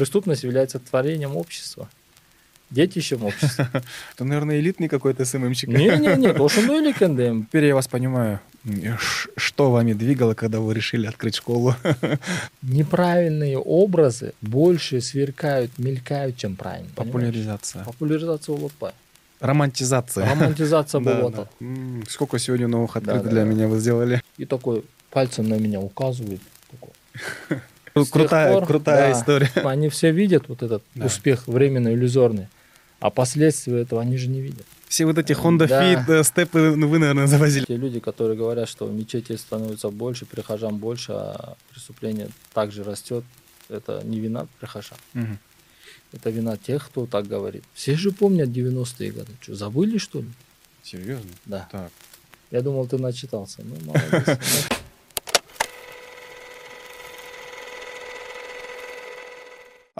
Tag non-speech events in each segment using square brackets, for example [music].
преступность является творением общества. Детищем общества. [laughs] Это, наверное, элитный какой-то СММщик. Не-не-не, тоже ну или Теперь я вас понимаю. Что вами двигало, когда вы решили открыть школу? [laughs] Неправильные образы больше сверкают, мелькают, чем правильные. Популяризация. Популяризация улупа. Романтизация. Романтизация [laughs] болота. Сколько сегодня новых открытий для меня вы сделали? И такой пальцем на меня указывает. Крутая, крутая история. [laughs] Они все видят вот этот успех временно иллюзорный, а последствия этого они же не видят. Все вот эти Honda да. Fit, э, степы вы, наверное, завозили. Те люди, которые говорят, что мечети становится больше, прихожан больше, а преступление также растет, это не вина прихожан. Угу. Это вина тех, кто так говорит. Все же помнят 90-е годы. Что, забыли, что ли? Серьезно? Да. Так. Я думал, ты начитался. Ну, молодец. [laughs]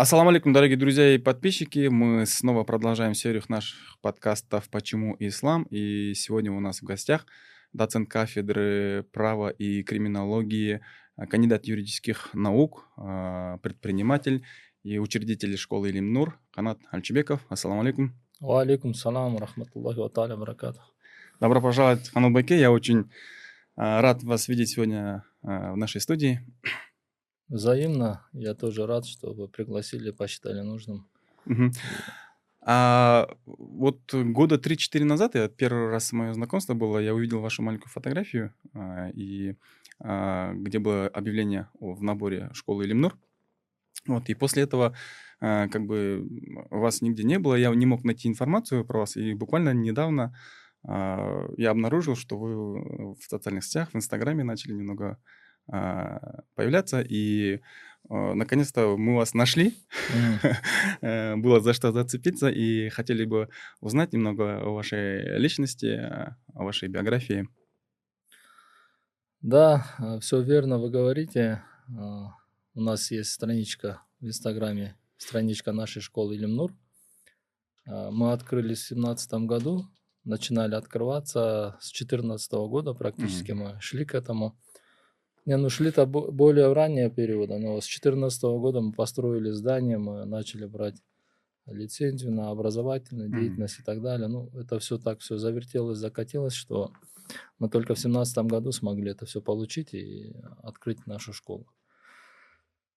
Ассаламу алейкум, дорогие друзья и подписчики. Мы снова продолжаем серию наших подкастов «Почему ислам?». И сегодня у нас в гостях доцент кафедры права и криминологии, кандидат юридических наук, а, предприниматель и учредитель школы Илимнур Канат Альчебеков. Ассаламу алейкум. Ва алейкум салам, рахматуллахи ва та'аля баракату. Добро пожаловать, Ханул Байке. Я очень а, рад вас видеть сегодня в нашей студии. Взаимно. Я тоже рад, что вы пригласили, посчитали нужным. Угу. А вот года 3-4 назад, я первый раз мое знакомство было, я увидел вашу маленькую фотографию, а, и, а, где было объявление в наборе школы Илимнур. Вот, и после этого а, как бы вас нигде не было, я не мог найти информацию про вас, и буквально недавно я обнаружил, что вы в социальных сетях, в Инстаграме начали немного появляться, и а, наконец-то мы вас нашли. Mm. [laughs] Было за что зацепиться, и хотели бы узнать немного о вашей личности, о вашей биографии. Да, все верно вы говорите. У нас есть страничка в Инстаграме, страничка нашей школы Илимнур. Мы открылись в 2017 году, начинали открываться с 2014 года практически mm. мы шли к этому. Не, ну шли-то более ранние периоды, но с 2014 года мы построили здание, мы начали брать лицензию на образовательную деятельность mm-hmm. и так далее. Ну, это все так все завертелось, закатилось, что мы только в 2017 году смогли это все получить и открыть нашу школу.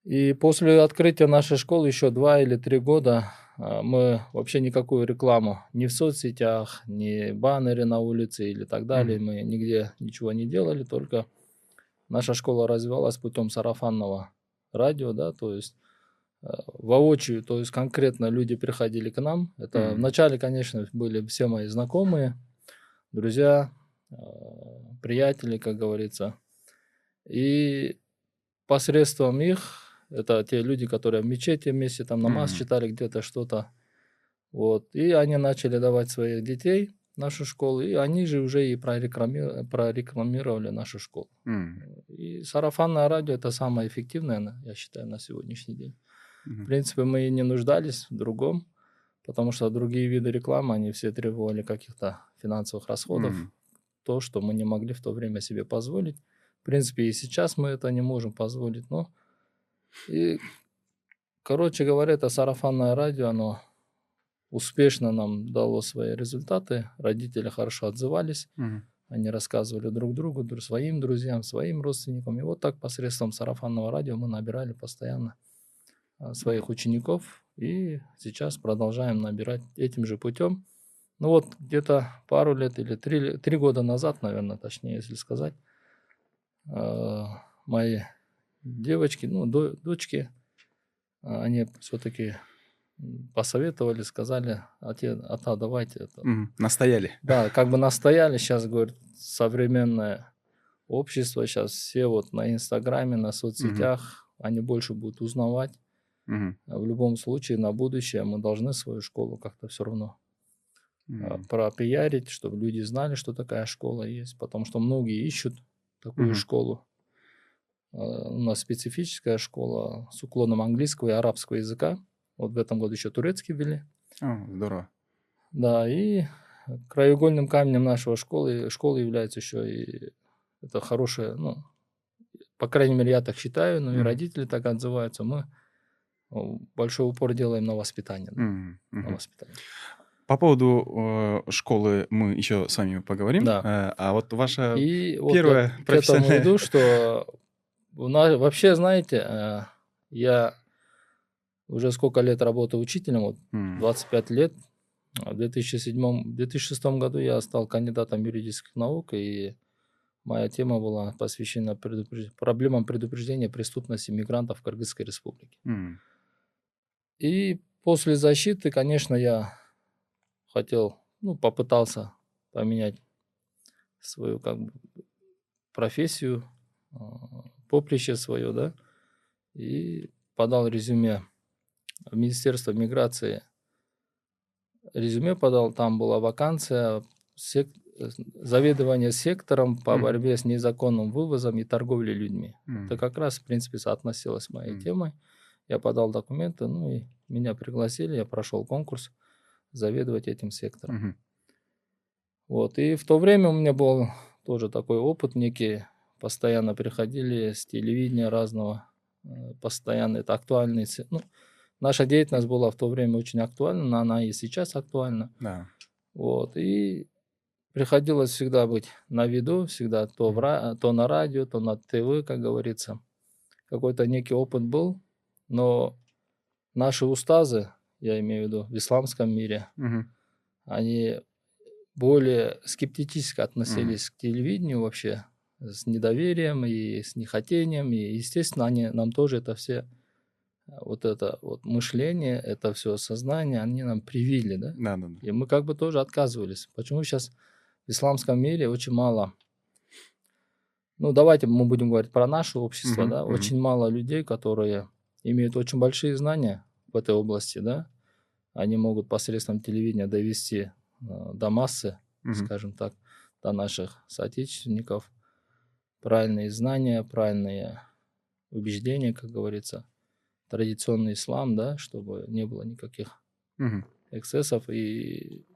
И после открытия нашей школы еще два или три года а, мы вообще никакую рекламу ни в соцсетях, ни баннеры на улице или так далее, mm-hmm. мы нигде ничего не делали, только наша школа развивалась путем сарафанного радио, да, то есть э, воочию, то есть конкретно люди приходили к нам. Это mm-hmm. вначале, конечно, были все мои знакомые, друзья, э, приятели, как говорится. И посредством их, это те люди, которые в мечети вместе там намаз mm-hmm. читали где-то что-то, вот, и они начали давать своих детей нашу школу, и они же уже и прорекламировали, прорекламировали нашу школу. Mm. И сарафанное радио это самое эффективное, я считаю, на сегодняшний день. Mm. В принципе, мы и не нуждались в другом, потому что другие виды рекламы, они все требовали каких-то финансовых расходов, mm. то, что мы не могли в то время себе позволить. В принципе, и сейчас мы это не можем позволить, но и, короче говоря, это сарафанное радио, оно успешно нам дало свои результаты. Родители хорошо отзывались. Угу. Они рассказывали друг другу, своим друзьям, своим родственникам. И вот так посредством сарафанного радио мы набирали постоянно а, своих учеников. И сейчас продолжаем набирать этим же путем. Ну вот где-то пару лет или три, три года назад, наверное, точнее, если сказать, а, мои девочки, ну, дочки, а, они все-таки посоветовали, сказали, отец, ата, давайте это. Mm, настояли. Да, как бы настояли. Сейчас, говорит, современное общество, сейчас все вот на Инстаграме, на соцсетях, mm-hmm. они больше будут узнавать. Mm-hmm. В любом случае, на будущее мы должны свою школу как-то все равно mm-hmm. пропиарить, чтобы люди знали, что такая школа есть. Потому что многие ищут такую mm-hmm. школу. А, у нас специфическая школа с уклоном английского и арабского языка. Вот в этом году еще турецкий ввели. О, здорово. Да, и краеугольным камнем нашего школы, школы является еще и это хорошее, ну, по крайней мере, я так считаю, но mm. и родители так отзываются. Мы большой упор делаем на воспитание. Да, Мгм, на воспитание. По поводу э, школы мы еще с вами поговорим. Да. Э, а вот ваша И вот первая я к этому профессиональная... иду, что у нас, вообще, знаете, э, я уже сколько лет работаю учителем, вот М, 25 лет. В 2007, 2006 году я стал кандидатом юридических наук, и моя тема была посвящена предупреж- проблемам предупреждения преступности мигрантов в Кыргызской республике. м, И после защиты, конечно, я хотел, ну, попытался поменять свою как бы профессию, а, поприще свое, да, и подал резюме в Министерство миграции. Резюме подал, там была вакансия сек- э, заведование сектором по борьбе с незаконным вывозом и торговлей людьми. м, Это как раз, в принципе, соотносилось с моей Мгм. темой. Я подал документы, ну и меня пригласили, я прошел конкурс заведовать этим сектором. мгм, Вот, и в то время у меня был тоже такой опыт некий, постоянно приходили с телевидения разного, э, постоянно это актуальный, се- ну, наша деятельность была в то время очень актуальна, но она и сейчас актуальна. Да. Вот, и приходилось всегда быть на виду, всегда то, в, то на радио, то на ТВ, как говорится. Какой-то некий опыт был, но наши устазы, я имею в виду в исламском мире, Мгм, они более скептически относились к телевидению вообще, с недоверием и с нехотением, и, естественно, они нам тоже это все, вот это вот мышление, это все сознание, они нам привили, да? Да, да, да. И мы как бы тоже отказывались. Почему сейчас в исламском мире очень мало, ну давайте мы будем говорить про наше общество, Мгм, да, мгм. очень мало людей, которые имеют очень большие знания в этой области, да, они могут посредством телевидения довести э, до массы, Мгм, скажем так, до наших соотечественников правильные знания, правильные убеждения, как говорится, традиционный ислам, да, чтобы не было никаких эксцессов. И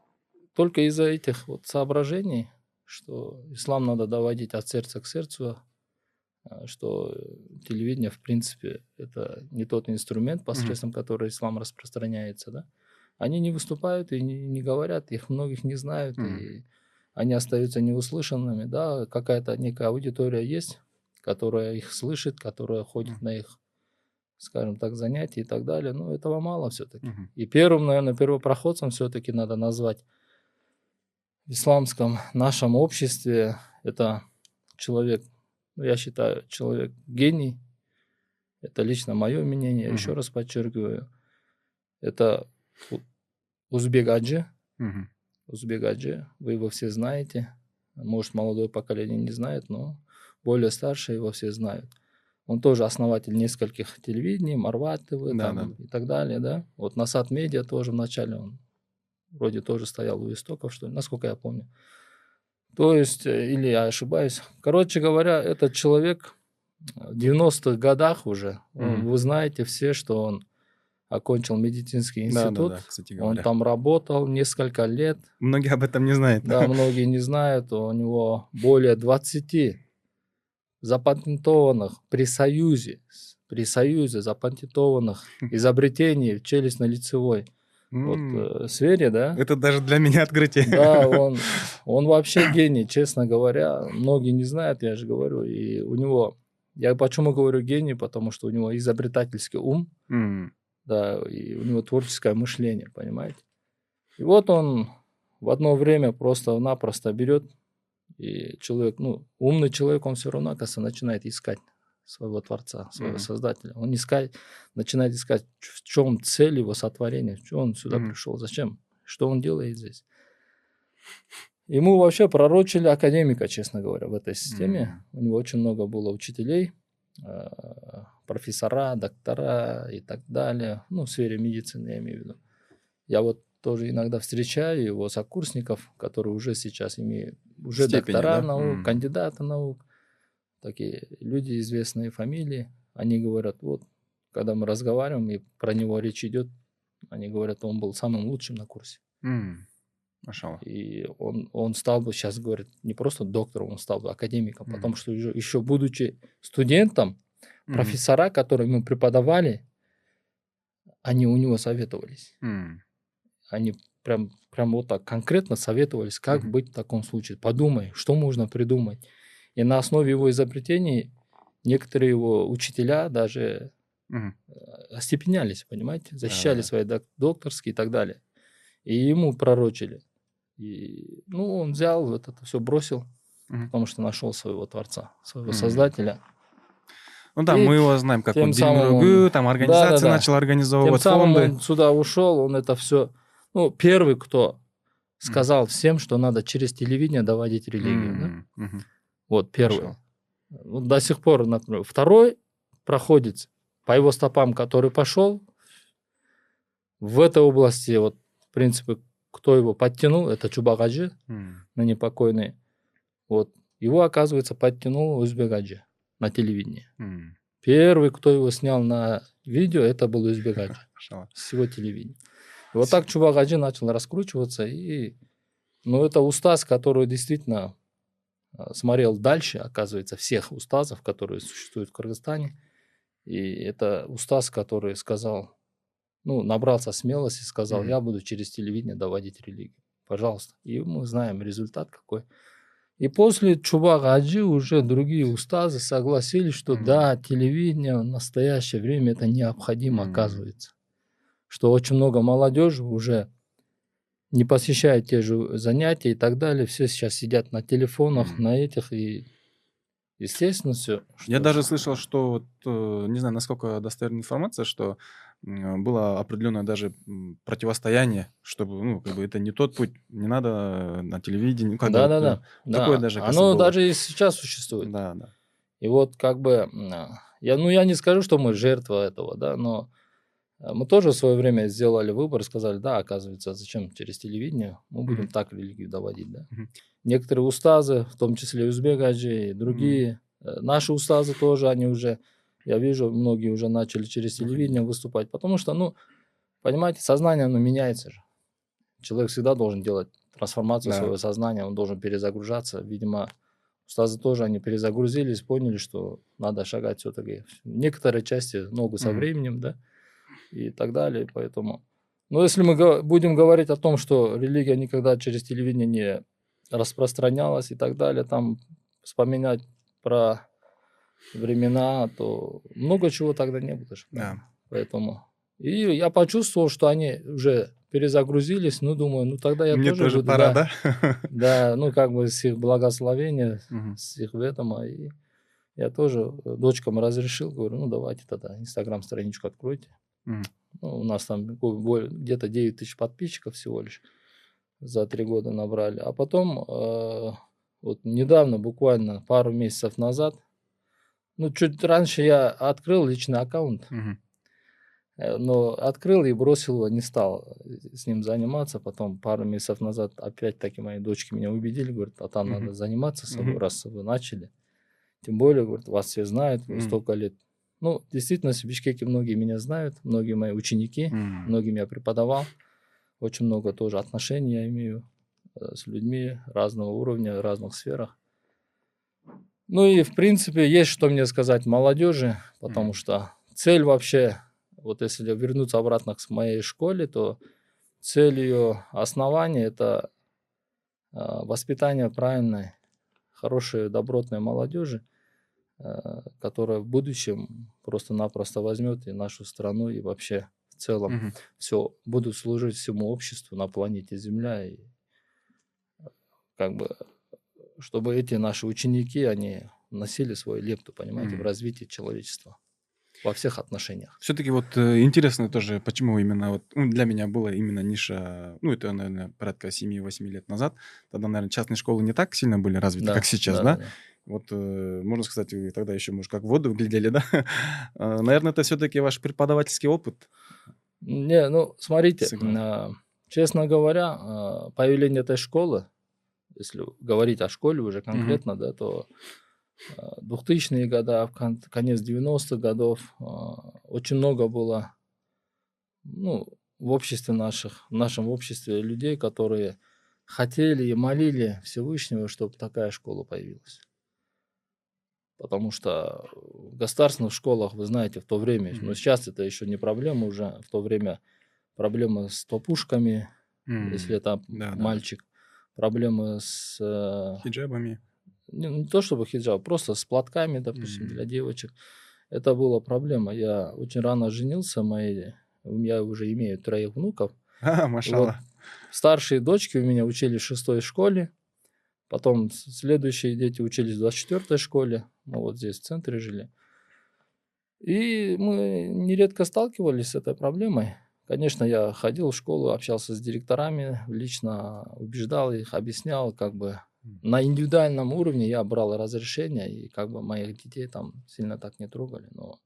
только из-за этих вот соображений, что ислам надо доводить от сердца к сердцу, а, что телевидение, в принципе, это не тот инструмент, посредством которого ислам распространяется, да, они не выступают и не, не говорят, их многих не знают, и они остаются неуслышанными, да, какая-то некая аудитория есть, которая их слышит, которая ходит на их, скажем так, занятия и так далее, но этого мало все-таки. мгм. И первым, наверное, первопроходцем все-таки надо назвать в исламском нашем обществе это человек, ну, я считаю, человек гений. Это лично мое мнение, я еще раз подчеркиваю. Это Узбек Аджи. Мгм. Узбек Аджи, вы его все знаете. Может, молодое поколение не знает, но более старшие его все знают. Он тоже основатель нескольких телевидений, Марват ТВ Да, там да. и так далее, да. Вот Насад Медиа тоже вначале он вроде тоже стоял у истоков, что ли, насколько я помню. То есть, э, или я ошибаюсь. Короче говоря, этот человек в 90-х годах уже, он- Мгм. вы знаете все, что он окончил медицинский Да, да, институт, да, кстати он говоря. там работал несколько лет, Многие об этом не знают. да, многие не знают, у него более 20 запатентованных при Союзе, при Союзе запатентованных изобретений в челюстно-лицевой вот, э, сфере, да. Это даже для меня открытие. Да, [laughs] он, он вообще гений, честно говоря. Многие не знают, я же говорю. И у него, я почему говорю гений, потому что у него изобретательский ум, М, да, и у него творческое мышление, понимаете. И вот он в одно время просто-напросто берет, и человек, ну, умный человек, он все равно, оказывается, начинает искать своего Творца, своего Мгм. Создателя. Он искать, начинает искать, в чем цель его сотворения, что он сюда Мгм. пришел, зачем, что он делает здесь. Ему вообще пророчили академика, честно говоря, в этой системе. У него очень много было учителей, э, профессора, доктора и так далее. Ну, в сфере медицины, я имею в виду. Я вот тоже иногда встречаю его сокурсников, которые уже сейчас имеют уже Степени, доктора да? наук, М. кандидаты наук, такие люди, известные фамилии. Они говорят, вот, когда мы разговариваем, и про него речь идет, они говорят, он был самым лучшим на курсе. Машаллах. И он, он стал бы, сейчас говорит, не просто доктором, он стал бы академиком, Мгм. потому что еще, еще будучи студентом, Мгм. профессора, которые ему преподавали, они у него советовались. М. Они прям, прям вот так конкретно советовались, как Мгм. быть в таком случае. Подумай, что можно придумать. И на основе его изобретений некоторые его учителя даже Мгм. остепенялись, понимаете, защищали Да-да. свои док- докторские и так далее. И ему пророчили. И, ну, он взял вот это все бросил, Мгм. потому что нашел своего Творца, своего Мгм. Создателя. Ну да, И мы его знаем, как тем он Дельмургу, там организации Да-да-да. начал Тем организовывать, самым фонды. он сюда ушел, он это все... Ну, первый, кто сказал всем, что надо через телевидение доводить религию. да? М, мгм. Вот первый. Хорошо. Вот до сих пор, например. Второй проходит по его стопам, который пошел. В этой области, вот, в принципе, кто его подтянул, это Чубагаджи, М. ныне покойный. Вот. Его, оказывается, подтянул Узбегаджи на телевидении. М. Первый, кто его снял на видео, это был Узбегаджи [laughs] с его телевидения. Вот так Чубагаджи начал раскручиваться. И, ну, это устаз, который действительно а, смотрел дальше, оказывается, всех устазов, которые существуют в Кыргызстане. И это устаз, который сказал, ну, набрался смелости, сказал, Мгм. я буду через телевидение доводить религию. Пожалуйста. И мы знаем результат какой. И после Чубага Аджи уже другие устазы согласились, что Мгм. да, телевидение в настоящее время это необходимо, Мгм. оказывается. Что очень много молодежи уже не посещает те же занятия и так далее. Все сейчас сидят на телефонах, Мгм. на этих и естественно все. Я даже слышал, что, вот, э, не знаю, насколько достоверная информация, что было определенное даже противостояние, чтобы, ну, как бы это не тот путь, не надо на телевидении. ну, как бы Да, вот, да, да, да. такое даже, кажется, Оно было. даже и сейчас существует. Да, да. И вот как бы, я, ну я не скажу, что мы жертва этого, да, но мы тоже в свое время сделали выбор, сказали, да, оказывается, зачем через телевидение, мы будем Мгм. так религию доводить, да. Мгм. Некоторые устазы, в том числе Узбек Аджи и другие, э, наши устазы тоже, они уже, я вижу, многие уже начали через телевидение выступать, потому что, ну, понимаете, сознание, оно меняется же. Человек всегда должен делать трансформацию Да. своего сознания, он должен перезагружаться. Видимо, устазы тоже, они перезагрузились, поняли, что надо шагать все-таки некоторые части ногу со Мгм. временем, да, и так далее, поэтому... Но если мы будем говорить о том, что религия никогда через телевидение не распространялась и так далее, там вспоминать про времена, то много чего тогда не было. Да. Поэтому... И я почувствовал, что они уже перезагрузились, ну, думаю, ну, тогда я Мне тоже, тоже буду, пора, да, да? да, ну, как бы с их благословения, Мгм. с их ведома. И я тоже дочкам разрешил, говорю, ну, давайте тогда инстаграм-страничку откройте. У нас там где-то 9 тысяч подписчиков всего лишь за три года набрали. А потом, э, вот недавно, буквально пару месяцев назад, ну, чуть раньше я открыл личный аккаунт. Э, Но открыл и бросил его, не стал э, с ним заниматься. Потом пару месяцев назад опять-таки мои дочки меня убедили, говорят, а там Мгм. надо заниматься собой, Мгм. раз вы начали. Тем более, говорят, вас все знают, вы Мгм. столько лет. Ну, действительно, в Бишкеке многие меня знают, многие мои ученики, М. многим я преподавал. Очень много тоже отношений я имею э, с людьми разного уровня, в разных сферах. Ну и, в принципе, есть что мне сказать молодежи, потому Мгм. что цель вообще, вот если вернуться обратно к моей школе, то цель ее основания – это а, воспитание правильной, хорошей, добротной молодежи, которая в будущем просто-напросто возьмет и нашу страну, и вообще в целом Мгм. все будут служить всему обществу на планете Земля и э, как бы чтобы эти наши ученики они носили свою лепту, понимаете, в Мгм. развитии человечества во всех отношениях. Все-таки вот э, интересно тоже, почему именно вот ну, для меня была именно ниша, ну это, наверное, порядка 7-8 лет назад. Тогда, наверное, частные школы не так сильно были развиты, как сейчас, да? Вот, э, можно сказать, вы тогда еще, может, как в воду глядели, [laughs] да? Э, Наверное, это все-таки ваш преподавательский опыт. Не, ну смотрите, Сыграл. а, честно говоря, а, появление этой школы, если говорить о школе уже конкретно, да, то а, 2000-е годы, конец 90-х годов а, очень много было, ну, в обществе наших, в нашем обществе людей, которые хотели и молили Всевышнего, чтобы такая школа появилась. Потому что в государственных школах, вы знаете, в то время, Мгм. но сейчас это еще не проблема уже, в то время проблемы с топушками, М, если это да, да. мальчик, проблемы с э, Хиджабами. не, не то чтобы хиджаб, просто с платками, допустим, Мгм. для девочек. Это была проблема. Я очень рано женился, мои, я уже имею троих внуков. [laughs] А, Вот старшие дочки у меня учились в шестой школе, потом следующие дети учились в 24 школе, мы вот здесь в центре жили. И мы нередко сталкивались с этой проблемой. Конечно, я ходил в школу, общался с директорами, лично убеждал их, объяснял, как бы на индивидуальном уровне я брал разрешение, и как бы моих детей там сильно так не трогали, но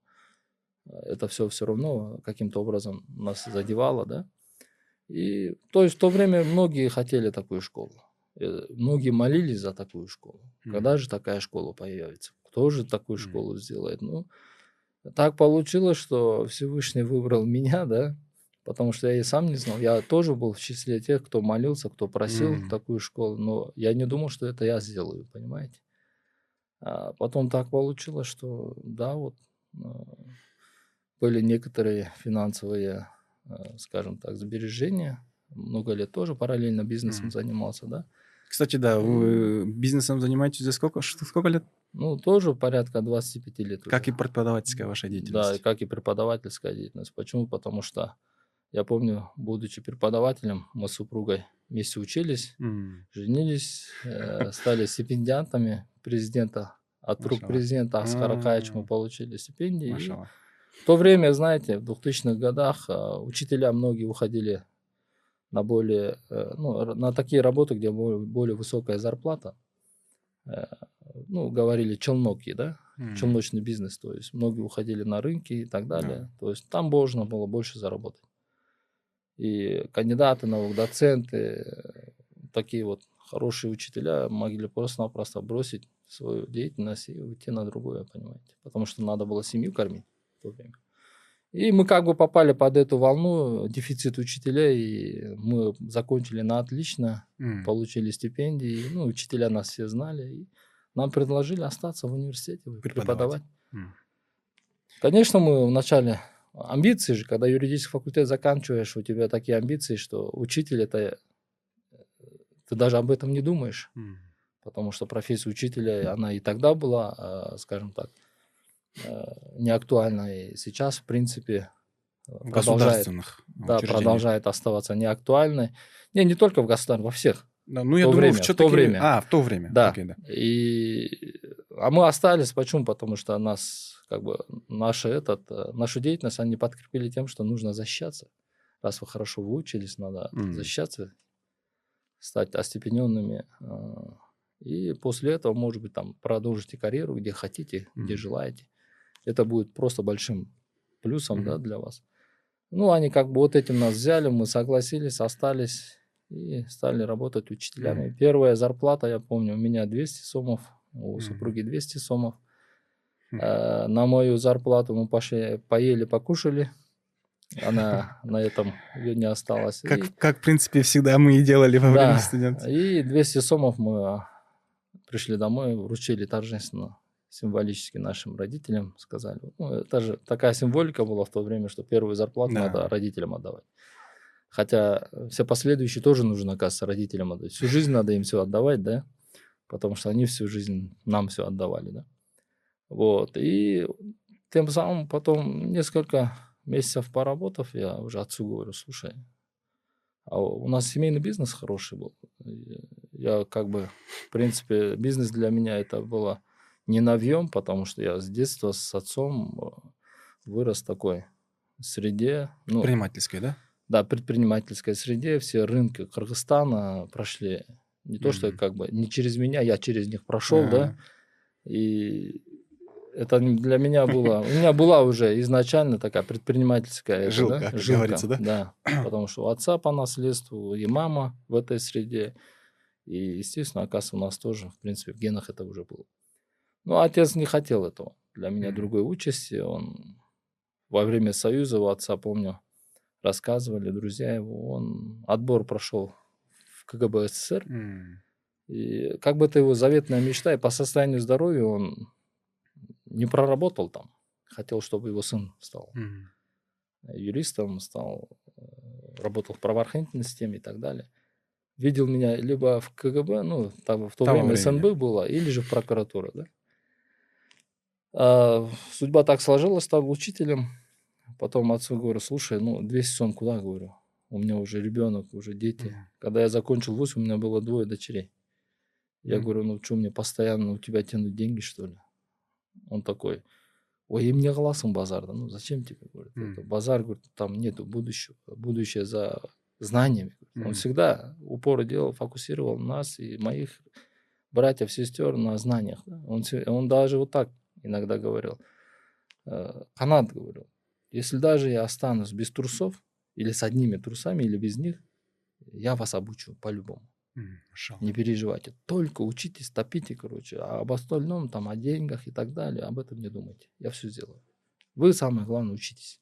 это все все равно каким-то образом нас задевало, да. И то есть в то время многие хотели такую школу. Э, Многие молились за такую школу. Когда же такая школа появится? Кто же такую школу сделает? Ну, так получилось, что Всевышний выбрал меня, да, потому что я и сам не знал. Я тоже был в числе тех, кто молился, кто просил М. такую школу, но я не думал, что это я сделаю, понимаете? А потом так получилось, что да, вот а, были некоторые финансовые, а, скажем так, сбережения. Много лет тоже параллельно бизнесом Мгм. занимался, да. Кстати, да, вы бизнесом занимаетесь за сколько, сколько лет? Ну, тоже порядка 25 лет. Как и уже. преподавательская ваша Да, и деятельность. как и преподавательская деятельность. Почему? Потому что я помню, будучи преподавателем, мы с супругой вместе учились, М, женились, э, стали стипендиантами президента. От рук президента Аскара Каевича мы получили стипендии. И в то время, знаете, в 2000-х годах а, учителя многие уходили на более, э, ну, на такие работы, где более, более высокая зарплата. Э, Ну, говорили челноки, да, М, челночный бизнес, то есть многие уходили на рынки и так Да. далее. То есть там можно было больше заработать. И кандидаты наук, доценты, э, такие вот хорошие учителя могли просто-напросто бросить свою деятельность и уйти на другое, понимаете. Потому что надо было семью кормить в то время. И мы как бы попали под эту волну, дефицит учителей, и мы закончили на отлично, м. получили стипендии, ну, учителя нас все знали, и нам предложили остаться в университете, Преподавать. преподавать. М. Конечно, мы вначале амбиции же, когда юридический факультет заканчиваешь, у тебя такие амбиции, что учитель это э, ты даже об этом не думаешь, М. потому что профессия учителя она и тогда была, э, скажем так, не актуальна, и сейчас в принципе э, В продолжает, государственных да, продолжает оставаться неактуальной. Не, не только в государстве, во всех. Да, ну, я то думаю, время, в то все-таки... время. А, в то время. Да. Окей, да. И, а мы остались, почему? Потому что нас, как бы, наша, этот, э, нашу деятельность они подкрепили тем, что нужно защищаться. Раз вы хорошо выучились, надо М. защищаться, стать остепененными. И после этого, может быть, там продолжите карьеру, где хотите, где Мгм. желаете. Это будет просто большим плюсом да, Мгм. для вас. Ну, они как бы вот этим нас взяли, мы согласились, остались и стали работать учителями. Мгм. Первая зарплата, я помню, у меня 200 сомов, у Мгм. супруги 200 сомов. Хм. Э, На мою зарплату мы пошли, поели, покушали. Она [laughs] на этом ее не осталось. Как, И- как, в принципе, всегда мы и делали во время да, студентства. и 200 сомов мы а, пришли домой, вручили торжественно, символически нашим родителям, сказали. Ну, это же такая символика была в то время, что первую зарплату Да. надо родителям отдавать. Хотя э, все последующие тоже нужно, оказывается, родителям отдать. Всю жизнь надо им все отдавать, да, потому что они всю жизнь нам все отдавали, да. Вот, и тем самым потом несколько месяцев поработав, я уже отцу говорю, слушай, а у нас семейный бизнес хороший был. Я как бы, в принципе, бизнес для меня это было не новьем, потому что я с детства с отцом э, вырос в такой среде. Ну, Предпринимательской, да? да, предпринимательской среде. Все рынки Кыргызстана прошли. Не то, что как бы не через меня, я через них прошел, да. И это для меня было... У меня была уже изначально такая предпринимательская... это, Жилка, да, как говорится, да? Да, потому что у отца по наследству и мама в этой среде. И, естественно, оказывается, у нас тоже, в принципе, в генах это уже было. Но отец не хотел этого. Для меня Мгм. другой участи. Он во время Союза у отца, помню, рассказывали друзья его, он отбор прошел в КГБ СССР. М. И как бы это его заветная мечта, и по состоянию здоровья он не проработал там. Хотел, чтобы его сын стал Мгм. юристом, стал, э, работал в правоохранительной системе и так далее. Видел меня либо в КГБ, ну, там в то Того время времени. СНБ было, или же в прокуратуре, да. А, судьба так сложилась, стал учителем. Потом отцу говорю, слушай, ну, 200 сом куда, говорю. У меня уже ребенок, уже дети. Мгм. Когда я закончил вуз, у меня было двое дочерей. Я Мгм. говорю, ну что, мне постоянно у тебя тянут деньги, что ли? Он такой, ой, им не голосом базарда. Ну, зачем тебе, говорит, это Мгм. базар, говорит, там нету будущего. Будущее за знаниями. Он Мгм. всегда упор делал, фокусировал нас и моих братьев, сестер на знаниях. Он, он даже вот так иногда говорил. э, Канат говорил, если даже я останусь без трусов, или с одними трусами, или без них, я вас обучу по-любому. Машаллах. Не переживайте. Только учитесь, топите, короче. А об остальном, там, о деньгах и так далее, об этом не думайте. Я все сделаю. Вы, самое главное, учитесь.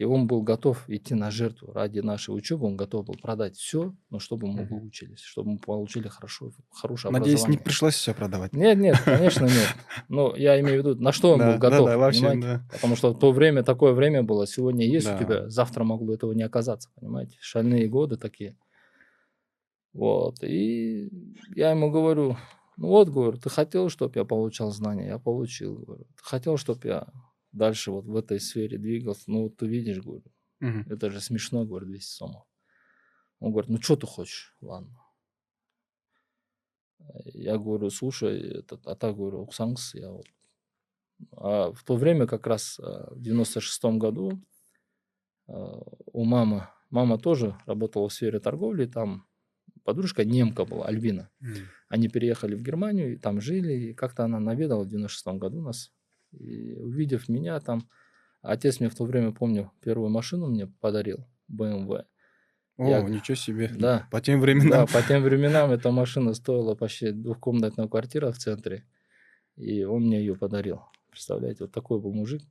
И он был готов идти на жертву ради нашей учебы. Он готов был продать все, но чтобы мы выучились, чтобы мы получили хорошо, хорошее Надеюсь, не образование. пришлось все продавать. Нет, нет, конечно, нет. [laughs] Но я имею в виду, на что он Да, был готов. да, да, вообще, понимаете? да. Потому что в то время такое время было. Сегодня есть Да. у тебя, завтра могло этого не оказаться, понимаете? Шальные годы такие. Вот. И я ему говорю, ну вот, говорю, ты хотел, чтобы я получал знания? Я получил, говорю. Ты хотел, чтобы я дальше вот в этой сфере двигался? Ну вот ты видишь, говорю, Мгм. это же смешно, говорю, 200 сомов. Он говорит, ну что ты хочешь? Ладно. Я говорю, слушай, этот, а так говорю, Уксангс, я вот. А в то время как раз а, в 96 году а, у мамы, мама тоже работала в сфере торговли, там подружка немка была, Альбина. Мгм. Они переехали в Германию, и там жили, и как-то она наведала в 96 году нас. И увидев меня там, отец мне в то время, помню, первую машину мне подарил, BMW. О, Я- ничего себе. Да. По тем временам. Да, по тем временам эта машина стоила почти двухкомнатная квартира в центре. И он мне ее подарил. Представляете, вот такой был мужик.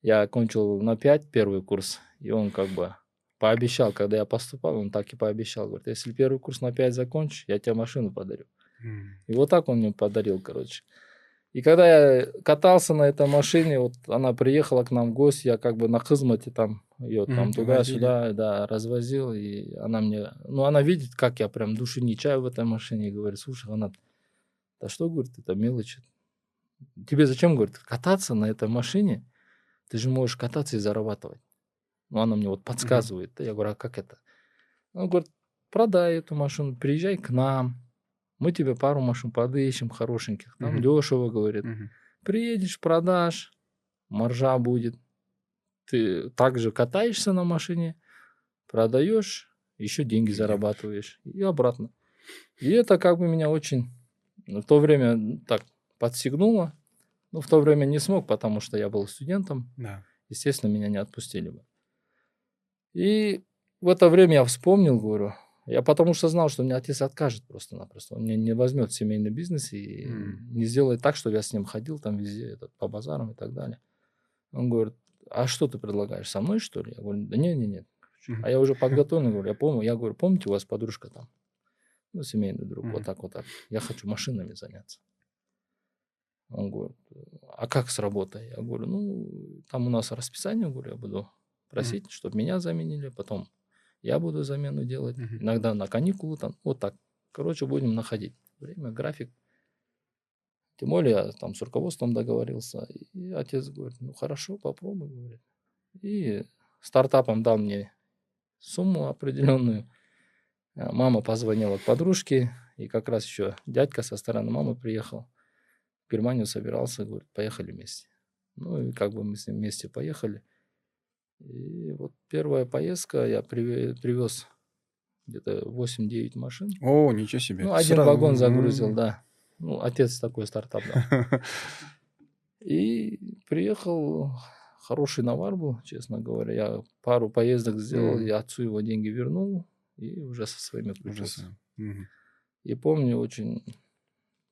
Я окончил на 5 первый курс, и он как бы пообещал, когда я поступал, он так и пообещал. Говорит, если первый курс на 5 закончишь, я тебе машину подарю. Мгм. И вот так он мне подарил, короче. И когда я катался на этой машине, вот она приехала к нам в гости, я как бы на хызмате там ее там Мгм, туда-сюда, да, развозил, и она мне, ну, она видит, как я прям души не чаю в этой машине, и говорит, слушай, она, да что, говорит, это мелочи. Тебе зачем, говорит, кататься на этой машине? Ты же можешь кататься и зарабатывать. Ну, она мне вот подсказывает. Я говорю, а как это? Он говорит, продай эту машину, приезжай к нам, мы тебе пару машин подыщем хорошеньких, там Мгм. дешево, говорит. Мгм. Приедешь, продашь, маржа будет. Ты также катаешься на машине, продаешь, еще деньги зарабатываешь и обратно. И это как бы меня очень в то время так подстегнуло. Ну, в то время не смог, потому что я был студентом. Да. Естественно, меня не отпустили бы. И в это время я вспомнил, говорю, я потому что знал, что мне отец откажет просто-напросто. Он меня не возьмет в семейный бизнес и М. не сделает так, чтобы я с ним ходил там везде, этот, по базарам и так далее. Он говорит, а что ты предлагаешь, со мной что ли? Я говорю, да нет, нет, нет. А я уже подготовлен, говорю, я помню, я говорю, помните, у вас подружка там? Ну, семейный друг, вот Мгм. так, вот так. Я хочу машинами заняться. Он говорит, а как с работой? Я говорю, ну, там у нас расписание, говорю, я буду просить, чтобы меня заменили, потом я буду замену делать, Мгм. иногда на каникулы там, вот так. Короче, будем находить время, график. Тем более я там с руководством договорился. И отец говорит, ну хорошо, попробуй, говорит. И стартапом дал мне сумму определенную. А Мама позвонила к подружке, и как раз еще дядька со стороны мамы приехал. В Германию собирался, говорит, поехали вместе. Ну и как бы мы с ним вместе поехали. И вот первая поездка, я приве- привез где-то 8-9 машин. О, ничего себе. Ну, один Сразу. вагон загрузил, да. Ну, отец такой стартап дал. [laughs] И приехал, хороший навар был, честно говоря. Я пару поездок сделал, я отцу его деньги вернул, и уже со своими включился. Мгм. И помню очень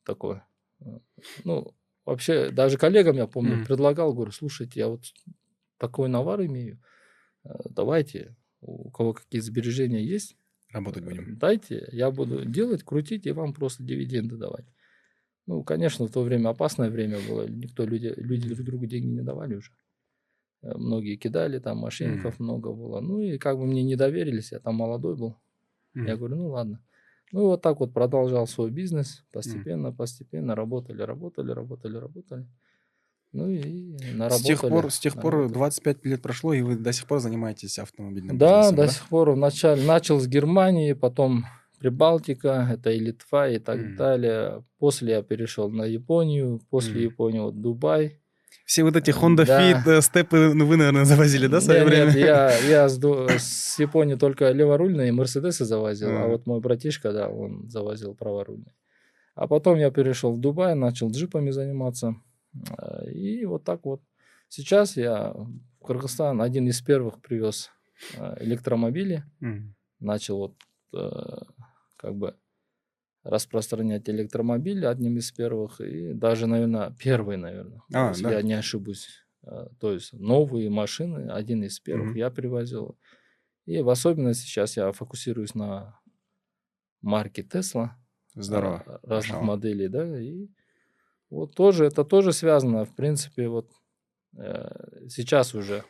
такое. э, Ну, вообще, даже коллегам я помню, предлагал, говорю, слушайте, я вот такой навар имею, э, давайте, у кого какие сбережения есть, Работать э, будем. дайте, я буду делать, крутить и вам просто дивиденды давать. Ну, конечно, в то время опасное время было. Никто, люди, люди друг другу деньги не давали уже. Э, многие кидали, там мошенников mm. много было. Ну и как бы мне не доверились, я там молодой был. Mm. Я говорю, ну ладно. Ну и вот так вот продолжал свой бизнес. Постепенно, mm. постепенно работали, работали, работали, работали. Ну и наработали. С тех пор, с тех пор 25 лет прошло, и вы до сих пор занимаетесь автомобильным да, бизнесом, да? до сих пор. Вначале начал с Германии, потом Прибалтика, это и Литва, и так mm. далее. После я перешел на Японию, после mm. Японии вот Дубай. Все вот эти Honda да. Fit, э, степы, ну, вы, наверное, завозили, да, в свое нет, время? Нет, я, [laughs] я с, с Японии только леворульные Мерседесы завозил, mm. а вот мой братишка, да, он завозил праворульные. А потом я перешел в Дубай, начал джипами заниматься. Э, и вот так вот. Сейчас я в Кыргызстан один из первых привез э, электромобили. Mm. Начал вот как бы распространять электромобили одним из первых и даже, наверное, первый, наверное, а, если да. я не ошибусь. То есть новые машины, один из первых mm-hmm. я привозил. И в особенности сейчас я фокусируюсь на марке Тесла. Здорово. Разных Пошел. моделей, да. И вот тоже, это тоже связано, в принципе, вот э, сейчас уже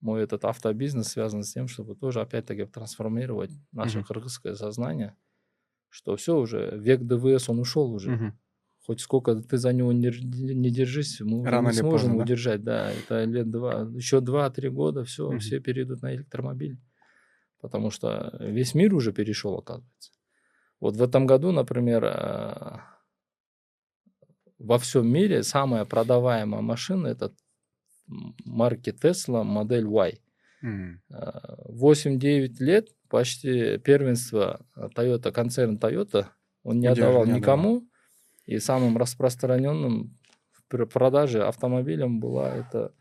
мой этот автобизнес связан с тем, чтобы тоже опять-таки трансформировать наше mm-hmm. кыргызское сознание, что все уже, век ДВС, он ушел уже. Mm-hmm. Хоть сколько ты за него не, не держись, мы Рано не сможем поздно, удержать. Да? да, это лет два, еще два-три года, все, mm-hmm. все перейдут на электромобиль. Потому что весь мир уже перешел, оказывается. Вот в этом году, например, а, во всем мире самая продаваемая машина это марки Tesla модель Y. Mm. 8-9 лет почти первенство Toyota, концерн Toyota, он не Удержи, отдавал не никому. Отдавал. И самым распространенным в продаже автомобилем была это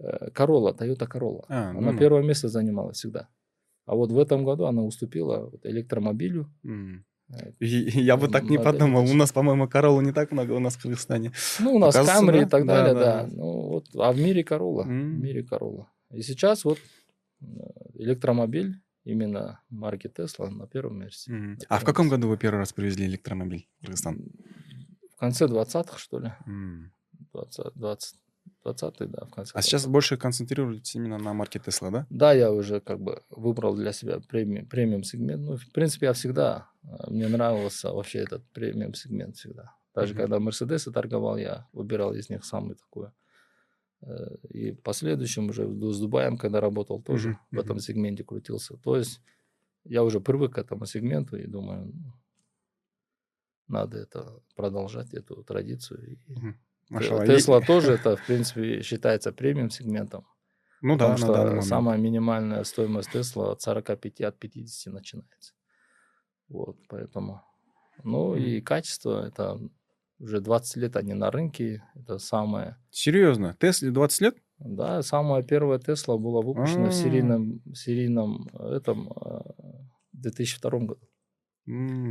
Corolla, Toyota Corolla. А, она ну, первое место занимала всегда. А вот в этом году она уступила электромобилю. Mm. Я бы так не подумал. У нас, по-моему, Королла не так много у нас в Кыргызстане. Ну, у нас Камри и так далее, да. Ну, вот, а в мире Королла. В мире Королла. И сейчас вот э, электромобиль именно марки Тесла на первом месте. Mm. А в каком году вы первый раз привезли электромобиль в Кыргызстан? В конце 20-х, что ли. Mm. 20, 20, 20 да, в конце. А сейчас больше концентрируетесь именно на марке Тесла, да? Да, я уже как бы выбрал для себя премиум, премиум сегмент. Ну, в принципе, я всегда, э, мне нравился вообще этот премиум сегмент всегда. Даже mm-hmm. когда Мерседесы торговал, я выбирал из них самый такой. Э, и в последующем уже с Дубаем, когда работал, тоже mm-hmm. в этом сегменте крутился. То есть я уже привык к этому сегменту и думаю, надо это продолжать, эту традицию. Mm-hmm. Тесла тоже это, в принципе, считается премиум сегментом. Ну да, потому что самая минимальная стоимость Тесла от 45 от 50 начинается. Вот, поэтому. Ну и качество это уже 20 лет они на рынке. Это самое. Серьезно? Тесле 20 лет? Да, самая первая Тесла была выпущена А-а-а. в серийном, серийном этом в 2002 году.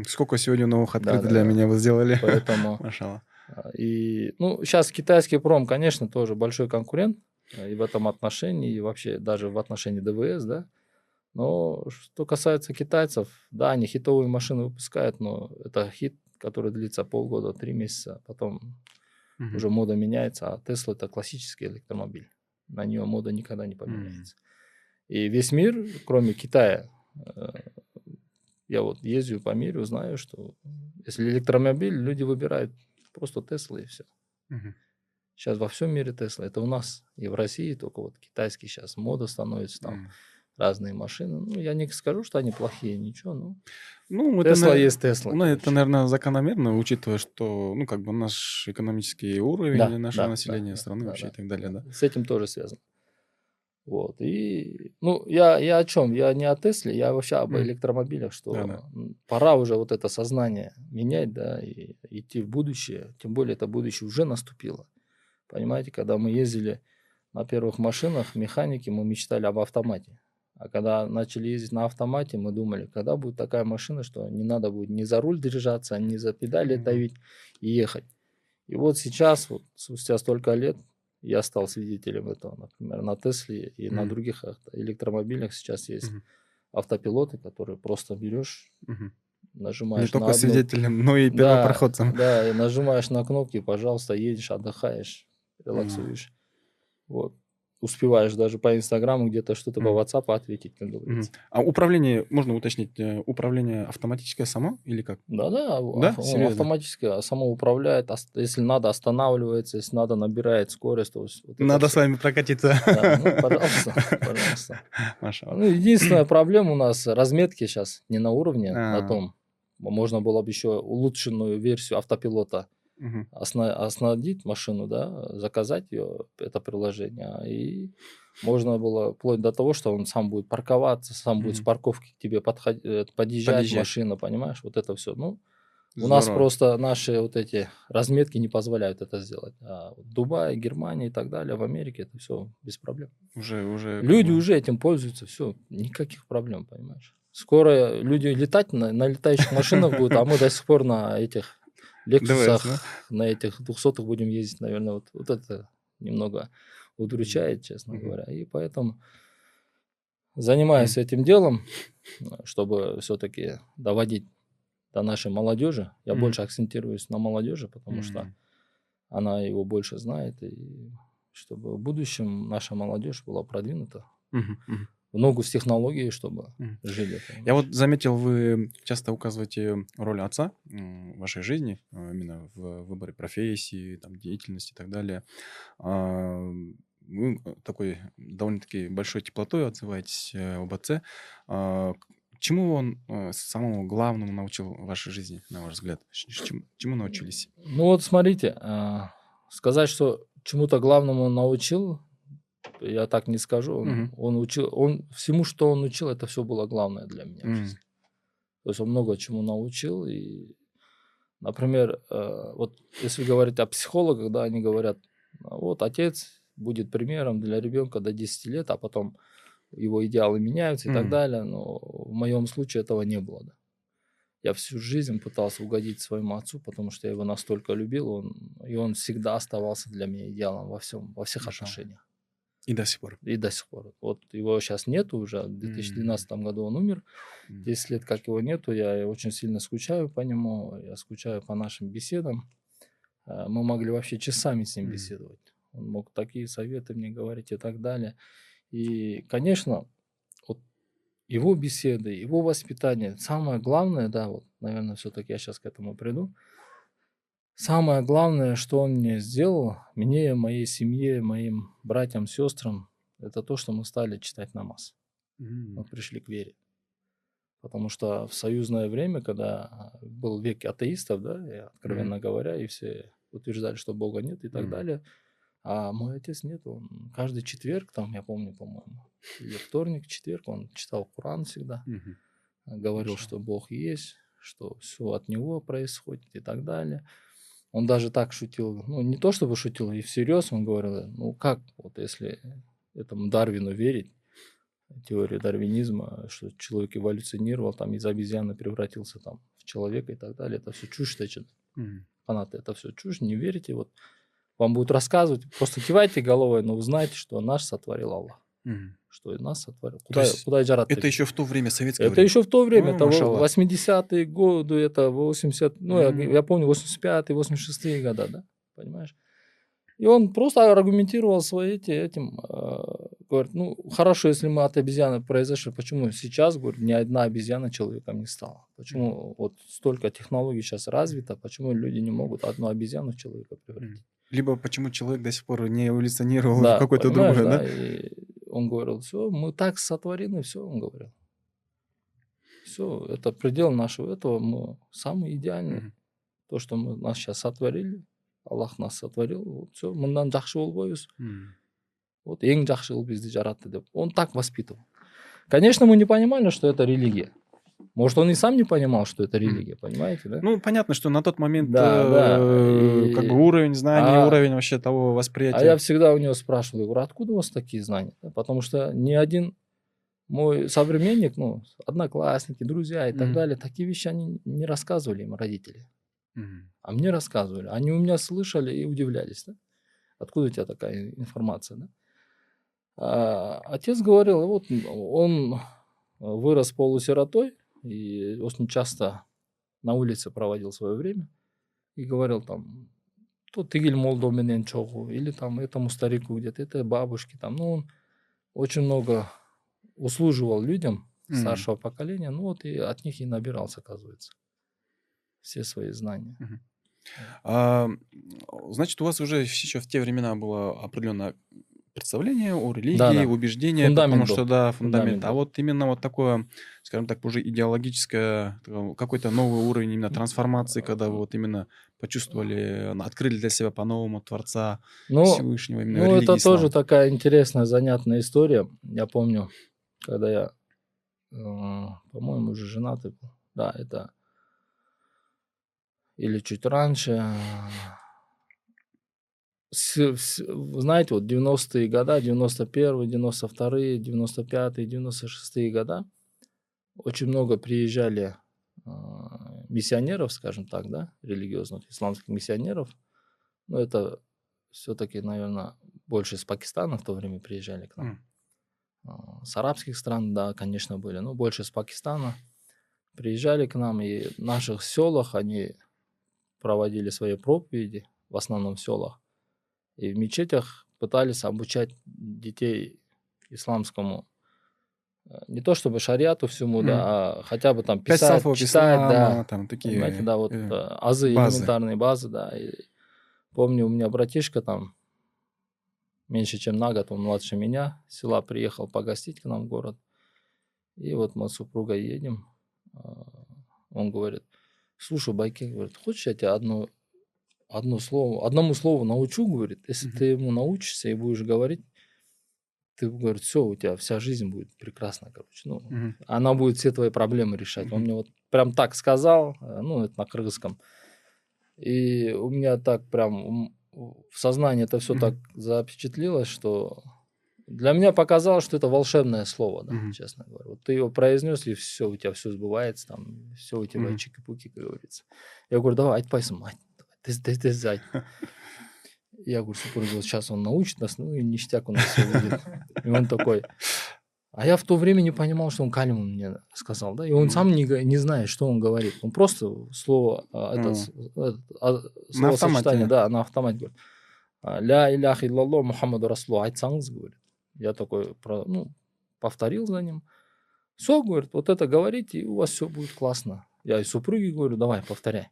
Сколько сегодня новых открытий да, для да, меня вы сделали? Поэтому. [laughs] Машала. А, и, ну, сейчас китайский пром, конечно, тоже большой конкурент а, и в этом отношении, и вообще даже в отношении ДВС, да. Но что касается китайцев, да, они хитовые машины выпускают, но это хит, который длится полгода, три месяца, потом угу. уже мода меняется, а Тесла это классический электромобиль, на нее мода никогда не поменяется. Угу. И весь мир, кроме Китая, э, я вот ездию по миру, знаю, что если электромобиль, люди выбирают Просто Тесла и все. Угу. Сейчас во всем мире Тесла. Это у нас и в России только вот китайский сейчас мода становится там. Угу разные машины. Ну, я не скажу, что они плохие, ничего, ну. Ну, Тесла это, есть Тесла. Ну, это, наверное, закономерно, учитывая, что, ну, как бы наш экономический уровень да, нашего да, населения да, страны да, вообще да, и так далее, да. С этим тоже связано. Вот. И, ну, я, я о чем? Я не о Тесле, я вообще об mm. электромобилях, что да, да. пора уже вот это сознание менять, да, и идти в будущее. Тем более это будущее уже наступило. Понимаете, когда мы ездили на первых машинах, механики, мы мечтали об автомате. А когда начали ездить на автомате, мы думали, когда будет такая машина, что не надо будет ни за руль держаться, ни за педали mm-hmm. давить и ехать. И вот сейчас, вот, спустя столько лет, я стал свидетелем этого, например, на Тесле и mm-hmm. на других электромобилях сейчас есть mm-hmm. автопилоты, которые просто берешь, mm-hmm. нажимаешь Не только на одну... свидетелем, но и Да, первопроходцем. да, и нажимаешь на кнопки, пожалуйста, едешь, отдыхаешь, релаксуешь. Вот. Успеваешь даже по Инстаграму где-то что-то по Мгм. WhatsApp ответить, как говорится. А управление, можно уточнить, э, управление автоматическое само или как? Да-да, в- Да? ав- он Серьезно? автоматически а, само управляет, если надо, останавливается, если надо, набирает скорость. То есть вот Надо с вами прокатиться. Да, ну, [laughs] пожалуйста, пожалуйста. Маша. Ну, единственная проблема у нас разметки сейчас не на уровне, А. на том. Можно было бы еще улучшенную версию автопилота Осна- оснастить машину, да, заказать ее, это приложение, и можно было вплоть до того, что он сам будет парковаться, сам будет с парковки к тебе подходить, подъезжать, Подъезжать. машина, понимаешь, вот это все. Ну, у нас Здорово. просто наши вот эти разметки не позволяют это сделать. А вот Дубай, Германия и так далее, в Америке это все без проблем. Уже, уже. Люди уже этим пользуются, все, никаких проблем, понимаешь. Скоро люди летать на, на летающих машинах будут, а мы до сих пор на этих лексусах, на этих двухсотых будем ездить, наверное, вот, вот это немного удручает, честно Мгм. говоря. И поэтому занимаюсь этим делом, чтобы все-таки доводить до нашей молодежи. Я Мгм. больше акцентируюсь на молодежи, потому что Мгм. она его больше знает, и чтобы в будущем наша молодежь была продвинута Мгм. В ногу с технологией, чтобы Мгм. жили. Я вот заметил, вы часто указываете роль отца в вашей жизни, а, именно в выборе профессии, там, деятельности и так далее. А, Вы э, такой довольно-таки большой теплотой отзываетесь э, об отце. А, Чему он э, самому главному научил в вашей жизни, на ваш взгляд? Чему, чему научились? Ну вот смотрите, сказать, что чему-то главному он научил, я так не скажу. Он, Мгм. он учил, он всему, что он учил, это все было главное для меня. в жизни. То есть он много чему научил. И, например, э, вот если говорить о психологах, да, они говорят, «А вот отец будет примером для ребенка до 10 лет, а потом его идеалы меняются и так Мгм. далее. Но в моем случае этого не было. Да. Я всю жизнь пытался угодить своему отцу, потому что я его настолько любил, он, и он всегда оставался для меня идеалом во всем, во всех Хорошо. отношениях. И до сих пор. И до сих пор. Вот его сейчас нету уже, в 2012 году он умер. М. 10 лет, как его нету, я очень сильно скучаю по нему, я скучаю по нашим беседам. Э, Мы могли вообще часами с ним Мгм. беседовать. Он мог такие советы мне говорить и так далее. И, конечно, вот его беседы, его воспитание, самое главное, да, вот, наверное, все-таки я сейчас к этому приду. Самое главное, что он мне сделал, мне, моей семье, моим братьям, сестрам, это то, что мы стали читать намаз мы М. пришли к вере. Потому что в союзное время, когда был век атеистов, да, и, откровенно говоря, и все утверждали, что Бога нет и так Мгм. далее, а мой отец нет, он каждый четверг, там, я помню, по-моему, или вторник, четверг, он читал Коран всегда, Мгм. говорил, Хорошо. что Бог есть, что все от него происходит и так далее. Он даже так шутил, ну, не то чтобы шутил, и всерьез он говорил, ну, как, вот если этому Дарвину верить, теорию дарвинизма, что человек эволюционировал, там из обезьяны превратился там в человека и так далее. Это все чушь, значит, Мгм. фанаты, это все чушь, не верите. Вот вам будут рассказывать, просто кивайте головой, но узнайте, что наш сотворил Аллах, Мгм. что и нас сотворил. Куда, куда Джарат Это еще в то время советское это время. еще в то время, О, это во- машаллах. 80-е годы, это 80, ну, я, Мгм. я помню, 85-е, 86-е года, да, понимаешь? И он просто аргументировал свои эти, этим, э, говорит, ну, хорошо, если мы от обезьяны произошли, почему сейчас, говорит, ни одна обезьяна человеком не стала? Почему вот столько технологий сейчас развито, почему люди не могут одну обезьяну в человека превратить? Либо почему человек до сих пор не эволюционировал Да, в какой-то понимаешь, другой, да? И он говорил, все, мы так сотворены, все, он говорил. Все, это предел нашего этого, мы самые идеальные. Мгм. То, что мы нас сейчас сотворили, Аллах нас сотворил, вот все, мындан жақсы болбойбуз. М. Вот ең жақсы қылып бізді жаратты деп. Он так воспитывал. Конечно, мы не понимали, что это религия. Может, он и сам не понимал, что это религия, понимаете, да? Ну, понятно, что на тот момент Да, да, э, и- как бы уровень знаний, А- уровень вообще того восприятия. А я всегда у него спрашивал, говорю, откуда у вас такие знания? Да, Потому что ни один мой современник, ну, одноклассники, друзья и так Мгм. далее, такие вещи они не рассказывали им родители. Мгм. А мне рассказывали. Они у меня слышали и удивлялись. Да? Откуда у тебя такая информация? Да? А, отец говорил, вот он вырос полусиротой и очень часто на улице проводил свое время и говорил там, то тигель молдо менен чогу, или там этому старику где-то, это бабушке там. Ну, он очень много услуживал людям старшего поколения, ну вот и от них и набирался, оказывается, все свои знания. А, значит, у вас уже еще в те времена было определенное представление о религии, Да, да. убеждения, Фундамент потому что был. да, фундамент. Фундамент А вот именно вот такое, скажем так, уже идеологическое, какой-то новый уровень именно трансформации, когда вы вот именно почувствовали, открыли для себя по-новому Творца Ну, Всевышнего, именно Ну, это ислам. тоже такая интересная, занятная история. Я помню, когда я, э, по-моему, уже женатый был. Да, это или чуть раньше. Знаете, вот 90-е года, 91-й, 92-й, 95-й, 96-е года очень много приезжали э, миссионеров, скажем так, да, религиозных исламских миссионеров. Но это все-таки, наверное, больше из Пакистана в то время приезжали к нам. А, С арабских стран, да, конечно, были, но больше с Пакистана. Приезжали к нам, и в наших селах они проводили свои проповеди, в основном в селах. И в мечетях пытались обучать детей исламскому, э, не то чтобы шариату всему, Мгм. да, а хотя бы там писать, читать, да. ислама, там такие Понимаете, да, вот э, э, азы, базы. элементарные базы, да. И помню, у меня братишка там меньше, чем на год, он младше меня, с села приехал погостить к нам в город. И вот мы с супругой едем. а, Он говорит, слушай, Байке, говорит, хочешь я тебе одно, одно слово, одному слову научу, говорит, если Мгм. ты ему научишься и будешь говорить, ты, говорит, все, у тебя вся жизнь будет прекрасна, короче. Ну, Мгм. она будет все твои проблемы решать. Он Мгм. мне вот прям так сказал, э, ну, это на кыргызском. И у меня так прям в сознании это все Мгм. так запечатлилось, что для меня показалось, что это волшебное слово, да, Мгм. честно говоря. Вот ты его произнес, и все, у тебя все сбывается, там, все у тебя Мгм. чики-пуки, как говорится. Я говорю, давай, айтпайсың, айт, тез, тез, тез айт. Я говорю, супруге, вот сейчас он научит нас, ну и ништяк у нас все будет. И он такой, а я в то время не понимал, что он калиму мне сказал, да, и он сам не, не знает, что он говорит. Он просто слово, а, это, с- это, а, словосочетание, автомате. да, на автомате говорит. А, Ля илях иллаллах Мухаммаду Расулу айтсаңыз, говорит. Я такой, ну, повторил за ним. Все, говорит, вот это говорите, и у вас все будет классно. Я и супруге говорю, давай, повторяй.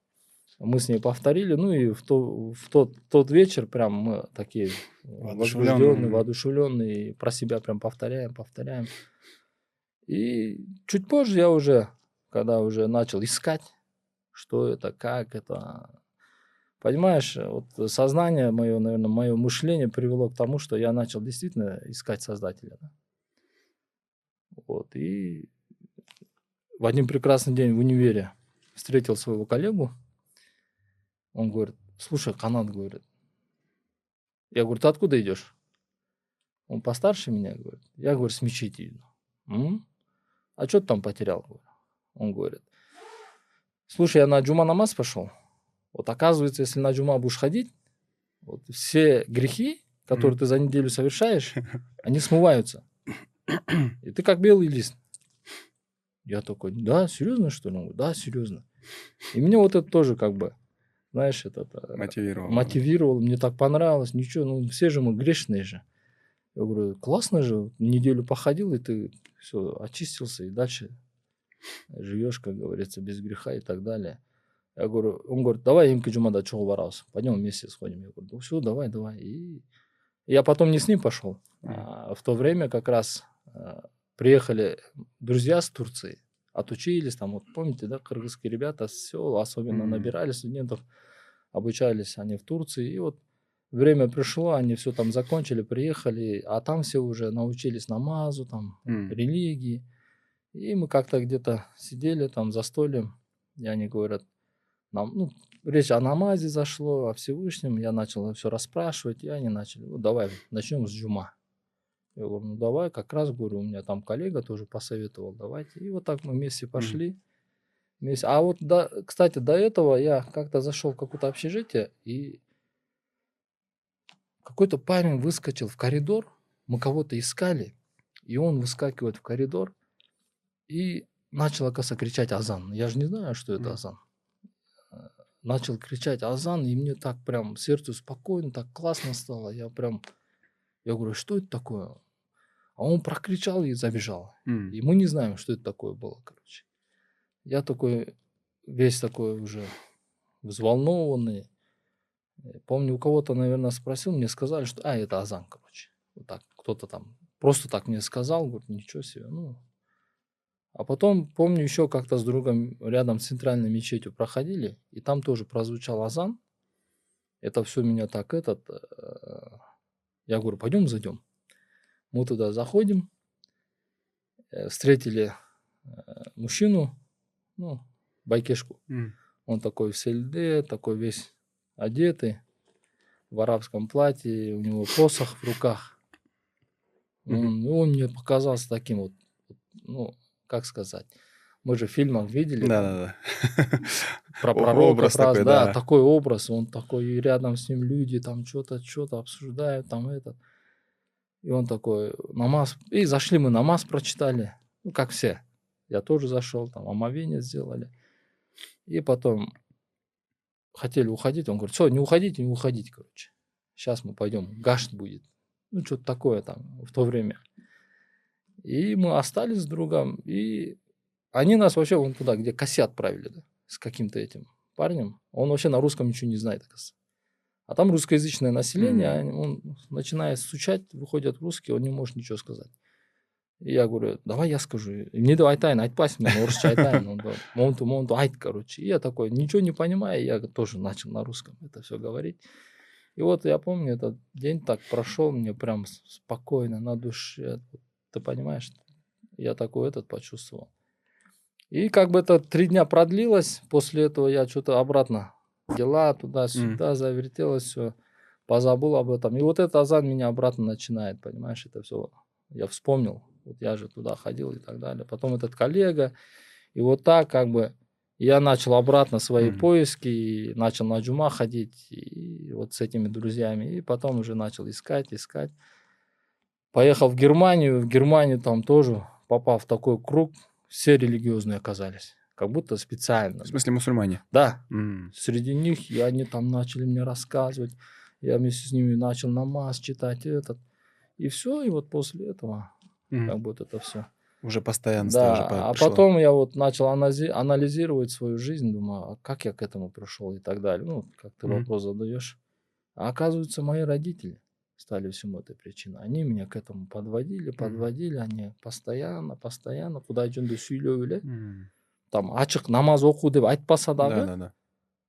Мы с ней повторили, ну и в, то, в тот, тот вечер прям мы такие возбужденные, воодушевленные, про себя прям повторяем, повторяем. И чуть позже я уже, когда уже начал искать, что это, как это, понимаешь, вот сознание мое, наверное, мое мышление привело к тому, что я начал действительно искать Создателя. да. Вот, и в один прекрасный день в универе встретил своего коллегу. Он говорит, слушай, Канат, говорит. Я говорю, ты откуда идешь? Он постарше меня, говорит. Я, говорю, с мечети иду. «М? А что ты там потерял? говорю? Он говорит, слушай, я на джума намаз пошел. Вот оказывается, если на джума будешь ходить, вот все грехи, которые ты за неделю совершаешь, они смываются. И ты как белый лист. Я такой, да, серьезно, что ли? Да, серьезно. И мне вот это тоже как бы, знаешь, это э, Мотивировал. мотивировал, мне так понравилось, ничего, ну все же мы грешные же. Я говорю, классно же, неделю походил, и ты все, очистился, и дальше живешь, как говорится, без греха и так далее. Я говорю, он говорит, давай имки джумада чего варался, пойдем вместе сходим. Я говорю, ну все, давай, давай. И я потом не с ним пошел, а в то время как раз а, приехали друзья с Турции, отучились там, вот помните, да, кыргызские ребята, все, особенно Мгм. набирали студентов, обучались они в Турции, и вот время пришло, они все там закончили, приехали, а там все уже научились намазу, там, М. религии. И мы как-то где-то сидели там за столем, и они говорят, нам, ну, речь о намазе зашло, о Всевышнем, я начал все расспрашивать, и они начали, ну, давай, начнем с джума. Я говорю, ну, давай, как раз, говорю, у меня там коллега тоже посоветовал, давайте. И вот так мы вместе пошли. Вместе. А вот, до, кстати, до этого я как-то зашел в какое-то общежитие, и какой-то парень выскочил в коридор, мы кого-то искали, и он выскакивает в коридор и начал, оказывается, кричать азан. Я же не знаю, что это азан. начал кричать азан, и мне так прям сердцу спокойно, так классно стало. Я прям, я говорю, что это такое? А он прокричал и забежал. М. И мы не знаем, что это такое было, короче. Я такой, весь такой уже взволнованный. Э, Помню, у кого-то, наверное, спросил, мне сказали, что, а, это азан, короче. Вот так, кто-то там просто так мне сказал, говорит, ничего себе, ну. А потом, помню, еще как-то с другом рядом с центральной мечетью проходили, и там тоже прозвучал азан. Это все меня так этот... э, Я говорю, пойдем зайдем. Мы туда заходим, э, встретили мужчину, ну, байкешку. М. Он такой в сельде, такой весь одетый, в арабском платье, у него посох в руках. Мгм. Он, он мне показался таким вот, ну, как сказать, мы же в фильмах видели там Да-да-да. [laughs] про О- пророка, образ про- такой, да, да. такой образ, он такой, и рядом с ним люди там что-то, что-то обсуждают, там это. И он такой, намаз, и зашли мы, намаз прочитали, ну, как все. Я тоже зашел, там, омовение сделали. И потом хотели уходить, он говорит, все, не уходите, не уходите, короче. Сейчас мы пойдем, гашт будет. Ну, что-то такое там в то время. И мы остались с другом, и они нас вообще вон туда, где косе отправили, да, с каким-то этим парнем. Он вообще на русском ничего не знает, оказывается. А там русскоязычное население, они- он начинает стучать, выходят русские, он не может ничего сказать. И я говорю, давай я скажу. И мне давай айтайын, айтпайсың мен орысша айтайын. Он говорит, монту, айт, короче. И я такой, ничего не понимаю, я тоже начал на русском это все говорить. И вот я помню, этот день так прошел, мне прям спокойно на душе. Ты понимаешь? Я такой этот почувствовал. И как бы это три дня продлилось, после этого я что-то обратно дела туда-сюда, завертелось все, позабыл об этом. И вот этот азан меня обратно начинает, понимаешь, это все. Я вспомнил, вот я же туда ходил и так далее. Потом этот коллега, и вот так как бы я начал обратно свои Мгм. поиски, и начал на джума ходить, и вот с этими друзьями, и потом уже начал искать, искать. Поехал в Германию, в Германию там тоже попал в такой круг, все религиозные оказались, как будто специально. В смысле мусульмане? Да, М. среди них, и они там начали мне рассказывать, я вместе с ними начал намаз читать этот, и все, и вот после этого Мгм. как бы вот это все. Уже постоянство уже Да, по- а пришло. потом я вот начал анази- анализировать свою жизнь, думаю, а как я к этому пришел и так далее. Ну, как ты Мгм. вопрос задаешь. А оказывается, мои родители стали всему этой причиной. Они меня к этому подводили, подводили, они постоянно, постоянно, куда жөнді сүйлеулі, М. там ачық намаз оқу деп айтпаса дағы, Да-да-да.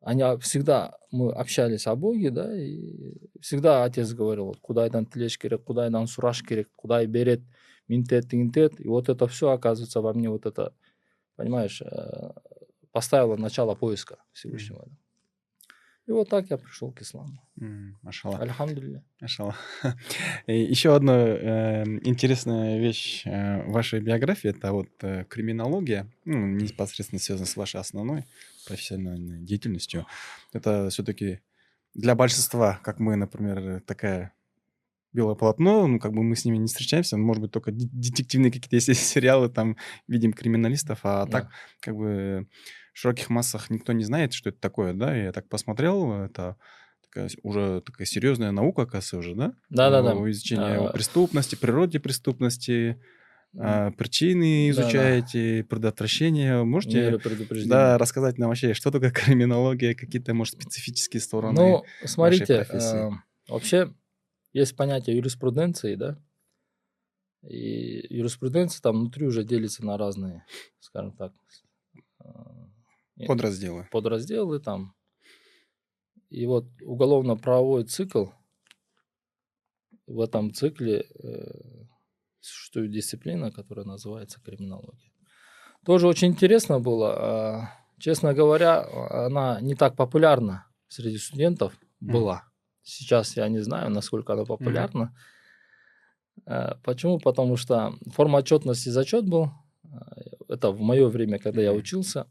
они а- всегда, мы общались о Боге, да, и всегда отец говорил, вот, Кудайдан тілеш керек, Кудайдан сұраш керек, Кудай берет, минтет, тинтет. И вот это все, оказывается, во мне вот это, понимаешь, э, поставило начало поиска Всевышнего. да. И вот так я пришел к исламу. М, Машаллах. Альхамдулилля. Машаллах. [laughs] И Еще одна э, интересная вещь э, в вашей биографии это вот э, криминология, ну, непосредственно связана с вашей основной профессиональной деятельностью. Это все-таки для большинства, как мы, например, такая белое полотно, ну, как бы мы с ними не встречаемся, может быть, только де- детективные какие-то есть сериалы, там видим криминалистов, а Да. так, как бы, в широких массах никто не знает, что это такое, да, я так посмотрел, это такая уже такая серьезная наука, оказывается, уже, да? Да-да-да. О А, преступности, природе преступности, а, причины изучаете, предотвращение. Можете, Меры предупреждения. да, рассказать нам вообще, что такое криминология, какие-то, может, специфические стороны? Ну, смотрите, э, вообще есть понятие юриспруденции, да, и юриспруденция там внутри уже делится на разные, скажем так, э, э, Подразделы. подразделы там. И вот уголовно-правовой цикл, в этом цикле э, существует дисциплина, которая называется криминология. Тоже очень интересно было. а, Честно говоря, она не так популярна среди студентов была. Сейчас я не знаю, насколько она популярна. Э, Почему? Потому что форма отчетности зачет был. э, Это в мое время, когда я Мгм. учился.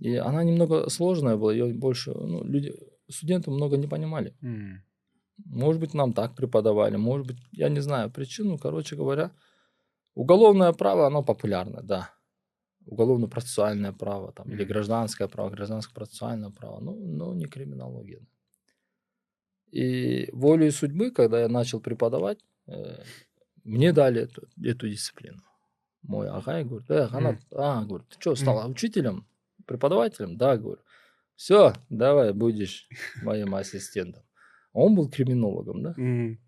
И она немного сложная была, ее больше, ну, люди, студенты много не понимали. М. Может быть, нам так преподавали, может быть, я не знаю причину. Короче говоря, уголовное право, оно популярно, да. уголовно-процессуальное право там, или Мгм. гражданское право, гражданское процессуальное право, ну, но не криминология. И волей судьбы, когда я начал преподавать, э, мне дали эту, эту дисциплину. Мой агай говорит, э, Ханат, а, говорит, ты что, стал учителем, преподавателем? Да, говорю. Все, давай будешь моим ассистентом. Он был криминологом, да? Мгм.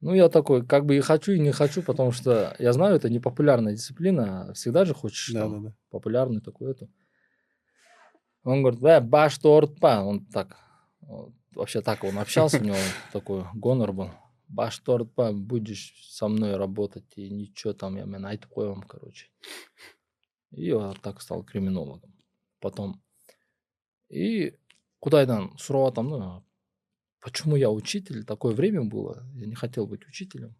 Ну, я такой, как бы и хочу, и не хочу, потому что я знаю, это непопулярная дисциплина. Всегда же хочешь Да, там, да, да. популярный такой это. Он говорит, да, баш торт-па. Он так, вот, вообще так он общался, у него такой гонор был. Баш торт-па, будешь со мной работать, и ничего там, я мен айтып коем, короче. И я так стал криминологом. Потом. И Кудайдан сурап атам, ну, почему я учитель? Такое время было, я не хотел быть учителем.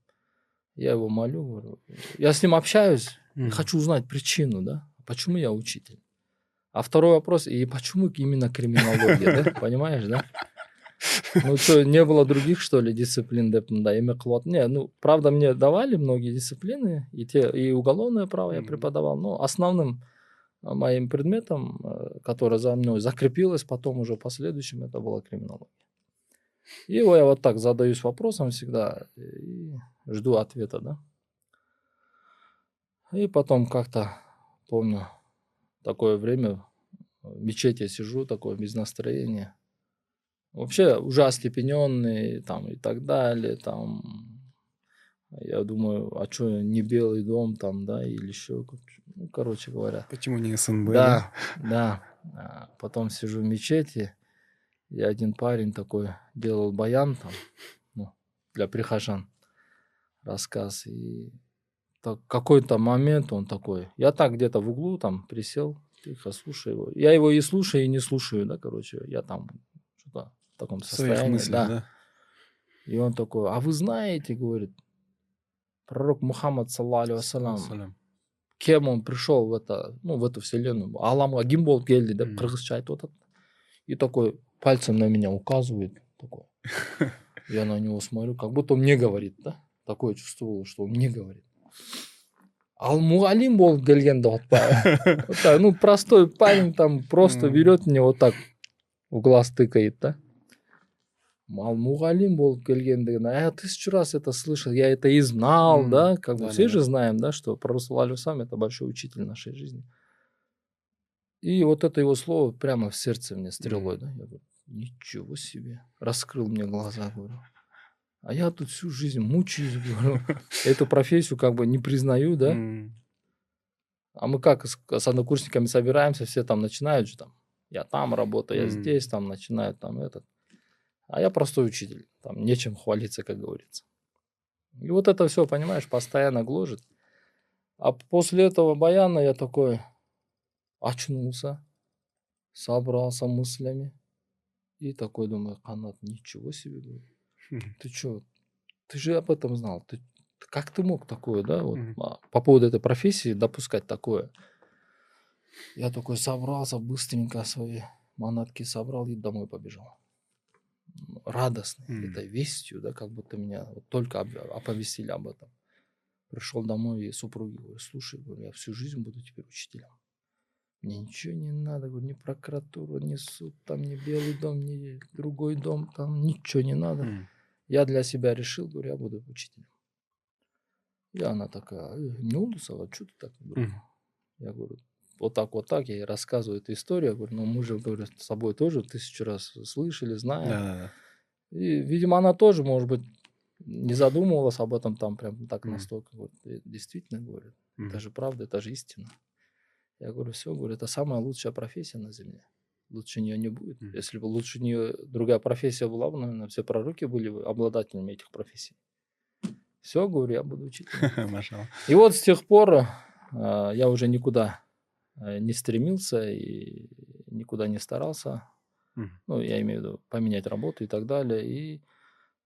Я его молю, говорю, я с ним общаюсь, Мгм. хочу узнать причину, да, почему я учитель. А второй вопрос, и почему именно криминология, да, [laughs] понимаешь, да? Ну что, не было других, что ли, дисциплин, да, эме кылып Не, ну, правда, мне давали многие дисциплины, и, те, и уголовное право я преподавал, но основным а, моим предметом, э, которое за мной закрепилось потом уже в последующем, это была криминология. И его я вот так задаюсь вопросом всегда и жду ответа, да. И потом как-то, помню, такое время в мечети сижу, такое без настроения. Вообще уже остепененный там и так далее, там. Я думаю, а что, не Белый дом там, да, или еще, ну, короче говоря. Почему не СНБ? Да, да. А Потом сижу в мечети, и один парень такой делал баян там, ну, для прихожан, рассказ. И так, какой-то момент он такой, я так где-то в углу там присел, тихо слушаю его. Я его и слушаю, и не слушаю, да, короче, я там таком В своих состоянии. мыслях, да. да? И он такой, а вы знаете, говорит, пророк Мухаммад, вассалам, Салям. кем он пришел в это, ну, в эту вселенную. Аламға ким болып келді деп қырғызша айтып жатады. И такой пальцем на меня указывает. Такой. [laughs] Я на него смотрю, как будто он мне говорит, да? Такое чувство было, что он мне говорит. Ал мұғалим болып келген деп атпа. Вот так, ну, простой парень там просто берет мне вот так в глаз тыкает, да? Ал мұғалим болып келгендігін, а я тысячу раз это слышал, я это и знал, да, как бы Да, все да, же знаем, да, что пророк сам это большой учитель нашей жизни. И вот это его слово прямо в сердце мне стрелой, да, я говорю, ничего себе, раскрыл мне глаза, говорю. А я тут всю жизнь мучаюсь, [laughs] говорю, эту профессию как бы не признаю, да, а мы как с, с однокурсниками собираемся, все там начинают же там, я там работаю, я здесь, там начинают там этот. А я простой учитель, там нечем хвалиться, как говорится. И вот это все, понимаешь, постоянно гложет. А после этого баяна я такой очнулся, собрался мыслями. И такой думаю, Канат, ничего себе, говорю. Мгм. Ты что, ты же об этом знал. Ты, как ты мог такое, да, вот, а, по поводу этой профессии допускать такое? Я такой собрался, быстренько свои манатки собрал и домой побежал. Радостный М. этой вестью, да, как будто меня вот только оповестили об этом. Пришел домой и супруге говорю, слушай, говорю, я всю жизнь буду теперь учителем. Мне ничего не надо, говорю, ни прокуратура, ни суд, там, ни Белый дом, ни другой дом, там ничего не надо. М. Я для себя решил, говорю, я буду учителем. И она такая, «Э, не Улусова, что ты так? Говорю, Мгм. Я говорю, вот так, вот так, я ей рассказываю эту историю. Я говорю, ну мы же, говорю, с тобой тоже тысячу раз слышали, знаем. Да. И, видимо, она тоже, может быть, не задумывалась об этом там прям так настолько. Вот, «Э, действительно, говорю, это же правда, это же истина. Я говорю, все, говорю, это самая лучшая профессия на земле. Лучше нее не будет. Если бы лучше нее другая профессия была бы, наверное, все пророки были бы обладателями этих профессий. Все, говорю, я буду. [laughs] Машалла. И вот с тех пор а, я уже никуда э, не стремился и никуда не старался. Мгм. Ну, я имею в виду поменять работу и так далее. И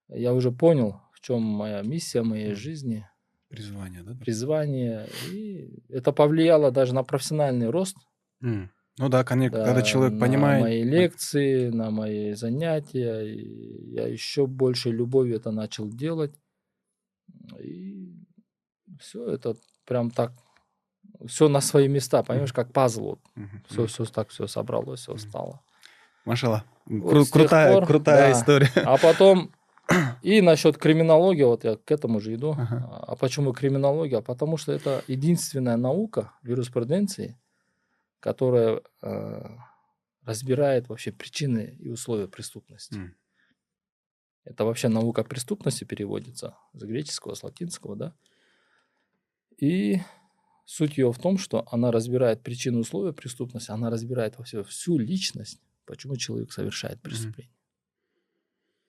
я уже понял, в чем моя миссия моей Мгм. жизни, Призвание, да? призвание. И это повлияло даже на профессиональный рост. М. Ну да, конечно, да, когда человек на понимает... мои лекции, на мои занятия. И я еще больше любовью это начал делать. И все это прям так все на свои места, понимаешь, как пазл. Вот. Все, все так, все собралось, все стало. Машалла. Вот Кру- крутая, пор, крутая да. история. А потом [coughs] и насчет криминологии, вот я к этому же иду. Ага. А почему криминология? Потому что это единственная наука в юриспруденции, которая э, разбирает вообще причины и условия преступности. М. Это вообще наука преступности переводится с греческого, с латинского, да. И суть ее в том, что она разбирает причины и условия преступности, она разбирает вообще всю личность, почему человек совершает преступление.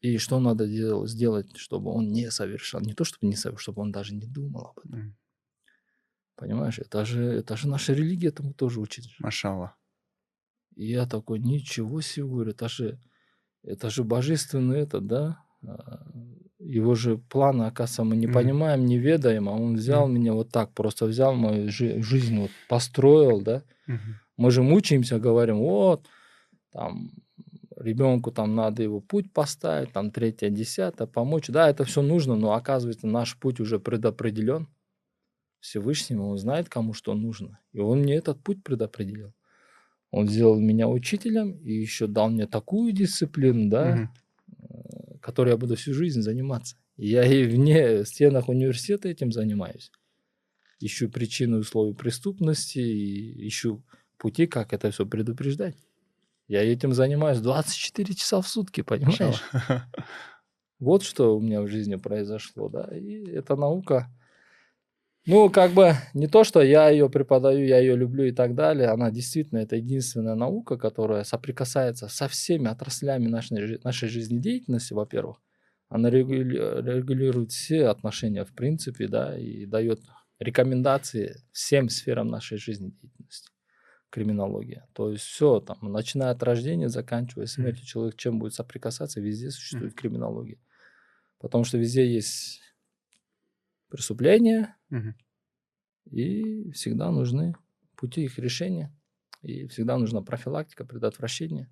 И что надо дел- сделать, чтобы он не совершал. Не то, чтобы не совершал, чтобы он даже не думал об этом. М. Понимаешь, это же, это же наша религия этому тоже учит. же. Машалла. И я такой, ничего себе, говорю, это же, это же божественный это, да? Его же планы, оказывается, мы не Мгм. понимаем, не ведаем, а он взял меня вот так, просто взял мою жи- жизнь, вот, построил, да? Мгм. Мы же мучаемся, говорим, вот, там, ребенку там надо его путь поставить, там, третье, десятое, помочь. Да, это все нужно, но оказывается, наш путь уже предопределен Всевышним, он знает, кому что нужно. И он мне этот путь предопределил. Он сделал меня учителем и еще дал мне такую дисциплину, да, Мгм. Которой я буду всю жизнь заниматься. И я и вне стенах университета этим занимаюсь. Ищу причины условий преступности, и ищу пути, как это все предупреждать. Я этим занимаюсь 24 часа в сутки, понимаешь? [laughs] Вот что у меня в жизни произошло, да. И эта наука, ну, как бы не то, что я ее преподаю, я ее люблю и так далее. Она действительно это единственная наука, которая соприкасается со всеми отраслями нашей, нашей жизнедеятельности, во-первых. Она регули- регулирует все отношения в принципе, да, и дает рекомендации всем сферам нашей жизнедеятельности. Криминология. То есть все там, начиная от рождения, заканчивая смертью, человек чем будет соприкасаться, везде существует криминология. Потому что везде есть преступления, Мгм. и всегда нужны пути их решения, и всегда нужна профилактика, предотвращение.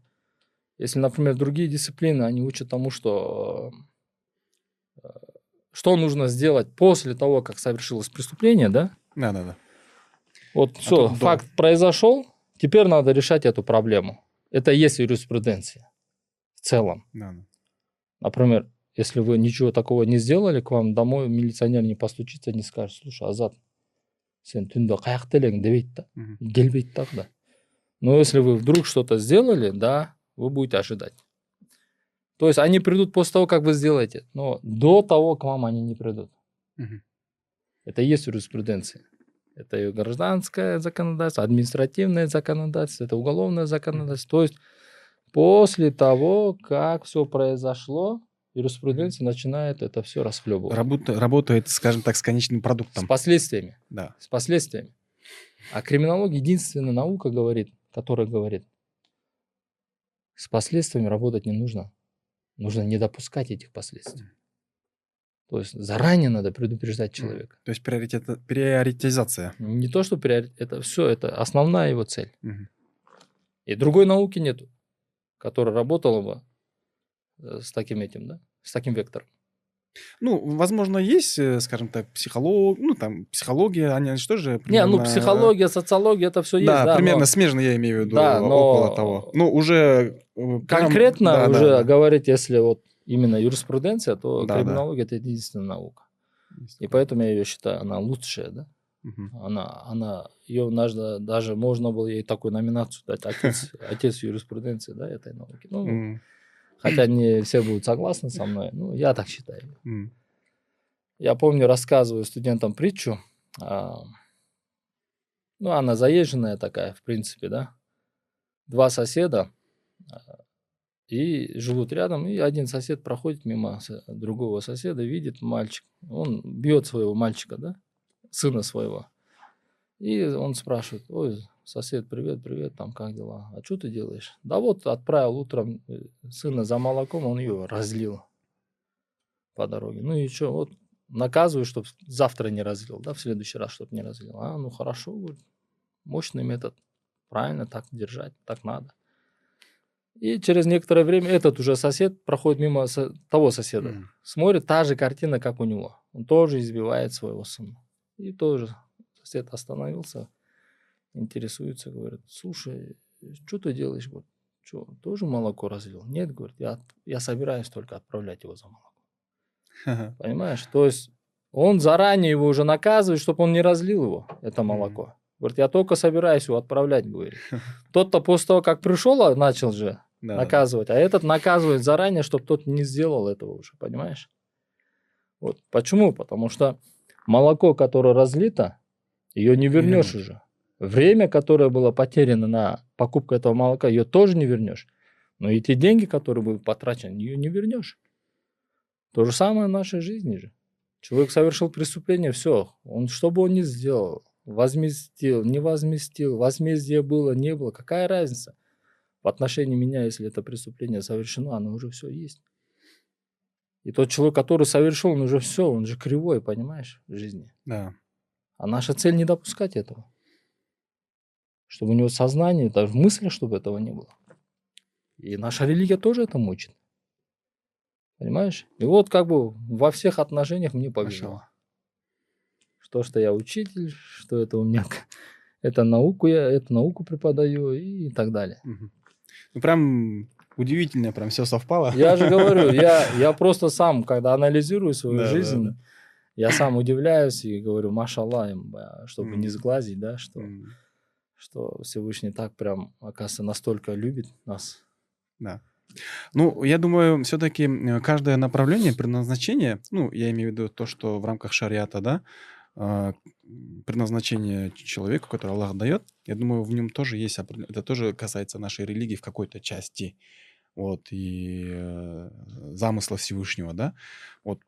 Если, например, другие дисциплины, они учат тому, что э, что нужно сделать после того, как совершилось преступление, да? Да-да-да. Вот все, тут до. факт произошел, теперь надо решать эту проблему. Это и есть юриспруденция в целом. Да-да. Например, если вы ничего такого не сделали, к вам домой милиционер не постучится, не скажет, слушай, Азат, сен түнде қаяқта елең демейді да келмейді дағы да. Но если вы вдруг что-то сделали да вы будете ожидать. То есть они придут после того как вы сделаете но до того к вам они не придут. Мгм. это и есть юриспруденция. Это и гражданское законодательство административное законодательство это уголовное законодательство. То есть после того как все произошло юриспруденция начинает это все расхлебывать Работа- работает, скажем так, с конечным с продуктом. последствиями Да. с последствиями. А криминология единственная наука говорит, которая говорит, с последствиями работать не нужно. Нужно не допускать этих последствий. То есть заранее надо предупреждать человека. То есть приоритет, приоритизация. Не то, что приори- это все, это основная его цель. Мгм. И другой науки нету, которая работала бы с таким этим, да, с таким вектором. Ну, возможно, есть, э, скажем так, психолог, ну, там, психология, они что же Не, ну примерно- психология, социология, это все есть. Да, Да, примерно но смежно я имею в виду, Да, но- около того. Ну, уже... э, прям- конкретно да, да, уже да. говорить, если вот именно юриспруденция, то Да, да. криминология это единственная наука. И поэтому я ее считаю, она лучшая, да. Мгм. Она, она, ее даже, даже можно было ей такую номинацию дать, отец, [laughs] отец юриспруденции, да, этой науки. Ну, М, хотя не все будут согласны со мной, ну, я так считаю. м. Я помню, рассказываю студентам притчу, а, ну, она заезженная такая, в принципе, да. Два соседа а, и живут рядом, и один сосед проходит мимо другого соседа, видит мальчик, он бьет своего мальчика, да, сына своего. И он спрашивает, ой, сосед, привет, привет, там как дела? А что ты делаешь? Да вот отправил утром э, сына за молоком, он ее разлил по дороге. Ну и что, вот наказываю, чтобы завтра не разлил, да, в следующий раз, чтобы не разлил. А, ну хорошо, говорит, мощный метод, правильно, так держать, так надо. И через некоторое время этот уже сосед проходит мимо со- того соседа, М. смотрит та же картина, как у него. Он тоже избивает своего сына. И тоже Сосед остановился, интересуется, говорит, слушай, что ты делаешь? Вот, что, тоже молоко разлил? Нет, говорит, я, я собираюсь только отправлять его за молоко. Понимаешь? То есть он заранее его уже наказывает, чтобы он не разлил его, это молоко. Говорит, я только собираюсь его отправлять, говорит. Тот-то после того, как пришел, а, начал же да, наказывать, а этот наказывает заранее, чтобы тот не сделал этого уже, понимаешь? Вот почему? Потому что молоко, которое разлито, ее не вернешь уже. Время, которое было потеряно на покупку этого молока, ее тоже не вернешь. Но и те деньги, которые были потрачены, ее не вернешь. То же самое в нашей жизни же. Человек совершил преступление, все. Он, что бы он ни сделал, возместил, не возместил, возмездие было, не было, какая разница? В отношении меня, если это преступление совершено, оно уже все есть. И тот человек, который совершил, он уже все, он же кривой, понимаешь, в жизни. Да. А наша цель не допускать этого. Чтобы у него сознание, даже в мысли, чтобы этого не было. И наша религия тоже это мучит. Понимаешь? И вот как бы во всех отношениях мне повезло. Что, что я учитель, что это у меня это науку я, эту науку преподаю и так далее. Ну прям удивительно, прям все совпало. Я же говорю, я, [laughs] я просто сам, когда анализирую свою да, жизнь, да, да. я сам удивляюсь и говорю, машаллах, чтобы mm. не сглазить, да, что, mm. Что Всевышний так прям, оказывается, настолько любит нас. Да. Ну, я думаю, все-таки каждое направление, предназначение, ну, я имею в виду то, что в рамках шариата, да, а, предназначение человеку, которое Аллах дает, я думаю, в нем тоже есть, это тоже касается нашей религии в какой-то части, вот, и э, замысла Всевышнего, да, вот,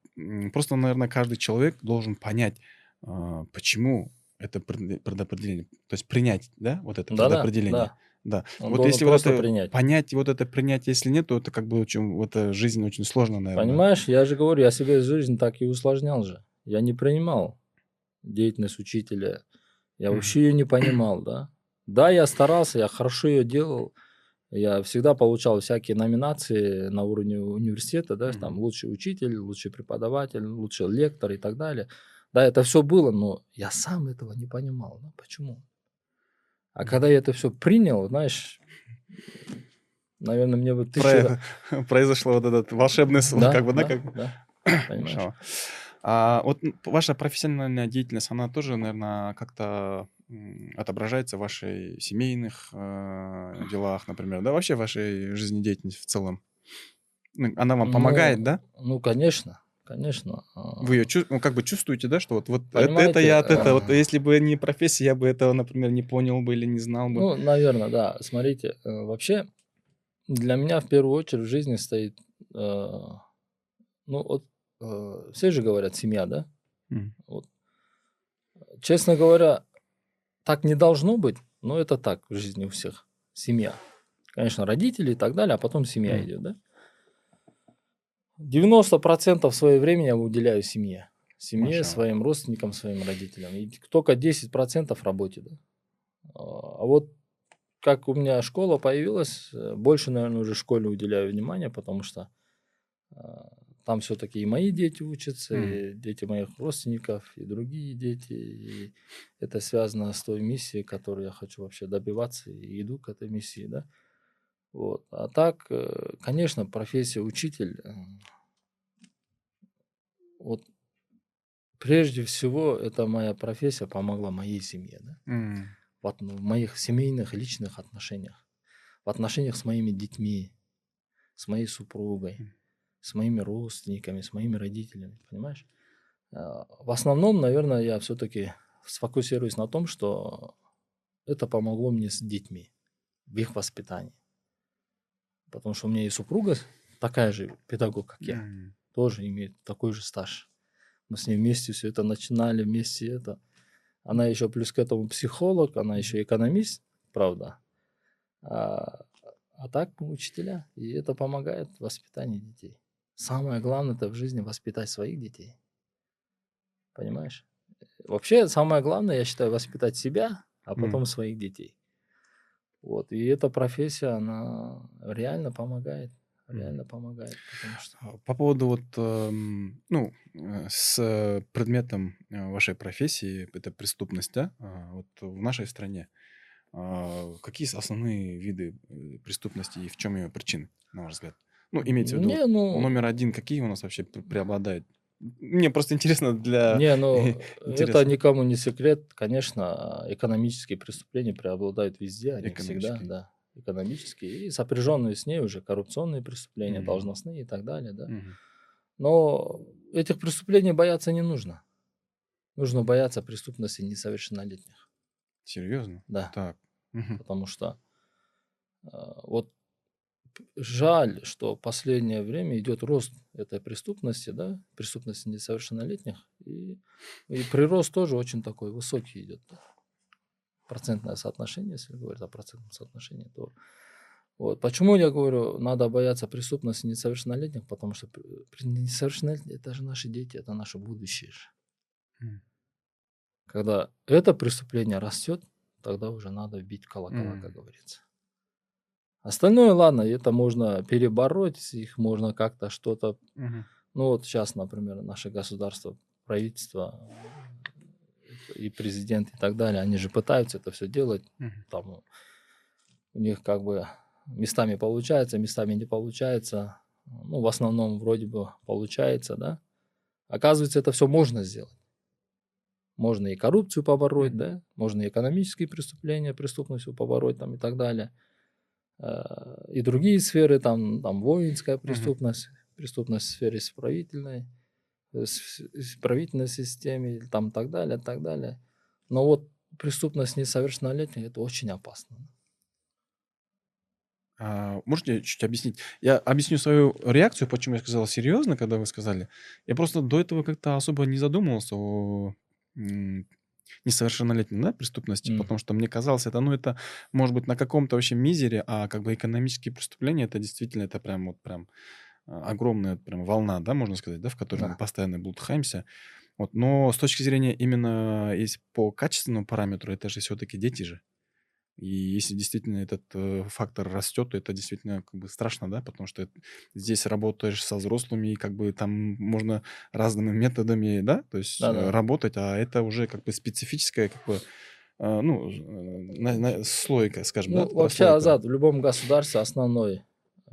просто, наверное, каждый человек должен понять, э, почему это предопределение, то есть принять, да, вот это да, предопределение. Да, да. Да. Он вот если вот это принять. понять, вот это принять, если нет, то это как бы очень, вот эта жизнь очень сложно, наверное. Понимаешь, я же говорю, я себе жизнь так и усложнял же. Я не принимал деятельность учителя. Я вообще ее не понимал, да. Да, я старался, я хорошо ее делал. Я всегда получал всякие номинации на уровне университета, да, там лучший учитель, лучший преподаватель, лучший лектор и так далее. Да, это все было, но я сам этого не понимал. Да, почему? А когда я это все принял, знаешь, наверное, мне бы тысяча... Про... [laughs] Произошло вот этот волшебный сон, да, как бы, да, да как... Да, [clears throat] понимаешь. А вот ваша профессиональная деятельность, она тоже, наверное, как-то отображается в вашей семейных э, делах, например, да, вообще в вашей жизнедеятельности в целом? Ну, она вам помогает, ну, да? Ну, конечно. Конечно. Вы ее ну, как бы чувствуете, да, что вот, вот это, это я от этого. Вот если бы не профессия, я бы этого, например, не понял бы или не знал бы. Ну, наверное, да. Смотрите, э, вообще для меня в первую очередь в жизни стоит, э, ну вот э, все же говорят семья, да? Mm. Вот. Честно говоря, так не должно быть, но это так в жизни у всех. Семья. Конечно, родители и так далее, а потом семья mm. идет, да? 90% своего времени я уделяю семье. Семье, Маша. своим родственникам, своим родителям. И только 10% работе. Да? А вот как у меня школа появилась, э, больше, наверное, уже школе уделяю внимание, потому что а, там все-таки и мои дети учатся, mm. и дети моих родственников, и другие дети. И это связано с той миссией, которую я хочу вообще добиваться, и иду к этой миссии, да. Вот. А так, э, конечно, профессия учитель, вот прежде всего, это моя профессия помогла моей семье, да? Mm. Ну, в моих семейных, личных отношениях, в отношениях с моими детьми, с моей супругой, mm. с моими родственниками, с моими родителями, понимаешь? Э, в основном, наверное, я все-таки сфокусируюсь на том, что это помогло мне с детьми, в их воспитании потому что у меня и супруга такая же педагог, как я, mm. тоже имеет такой же стаж. Мы с ней вместе все это начинали, вместе это. Она еще плюс к этому психолог, она еще экономист, правда. А, а так учителя, и это помогает в воспитании детей. Самое главное это в жизни воспитать своих детей. Понимаешь? Вообще самое главное, я считаю, воспитать себя, а потом mm. своих детей. Вот. И эта профессия, она реально помогает. реально помогает, потому что... А, по поводу вот, эм, ну, э, с предметом э, вашей профессии, это преступность, да, а, вот в нашей стране, а, какие основные виды э, преступности и в чем ее причины, на ваш взгляд? Ну, имеется в виду, Не, ну, номер один, какие у нас вообще пр- преобладают? Мне просто интересно для... не, ну, [laughs] это никому не секрет. Конечно, экономические преступления преобладают везде, они всегда, да, экономические. И сопряженные с ней уже коррупционные преступления, Мгм. должностные и так далее, да. Мгм. Но этих преступлений бояться не нужно. Нужно бояться преступности несовершеннолетних, Серьезно? да. Так. Мгм. Потому что э, вот жаль, что в последнее время идет рост этой преступности, да, преступности несовершеннолетних, и, и прирост тоже очень такой высокий идет. Процентное соотношение, если говорить о процентном соотношении, то вот. Почему я говорю, надо бояться преступности несовершеннолетних, потому что несовершеннолетние это же наши дети, это наше будущее же. Мгм. Когда это преступление растет, тогда уже надо бить колокола, Мгм. как говорится. Остальное, ладно, это можно перебороть, их можно как-то что-то... Мгм. Ну вот сейчас, например, наше государство, правительство и президент и так далее, они же пытаются это все делать. Мгм. Там у них как бы местами получается, местами не получается. Ну, в основном вроде бы получается, да. Оказывается, это все можно сделать. Можно и коррупцию побороть, да, можно и экономические преступления, преступностью побороть там и так далее. И другие сферы, там, там воинская преступность, преступность в сфере исправительной, э, исправительной системе, и там так далее, так далее. Но вот преступность несовершеннолетних это очень опасно. А, можете чуть объяснить? Я объясню свою реакцию, почему я сказал серьезно, когда вы сказали. Я просто до этого как-то особо не задумывался о м, несовершеннолетней да, преступности, М. потому что мне казалось, это, ну, это может быть на каком-то вообще мизере, а как бы экономические преступления, это действительно, это прям вот прям а, огромная прям волна, да, можно сказать, да, в которой мы Да. постоянно блудхаемся. Вот, но с точки зрения именно, если по качественному параметру, это же все-таки дети же. И если действительно этот э, фактор растет, то это действительно как бы страшно, да, потому что здесь работаешь со взрослыми, и как бы там можно разными методами, да, то есть э, Да-да. работать, а это уже как бы специфическая, как бы, э, ну, на- на- слойка, скажем, Ну, да, вообще, прослойка. Азат, в любом государстве основной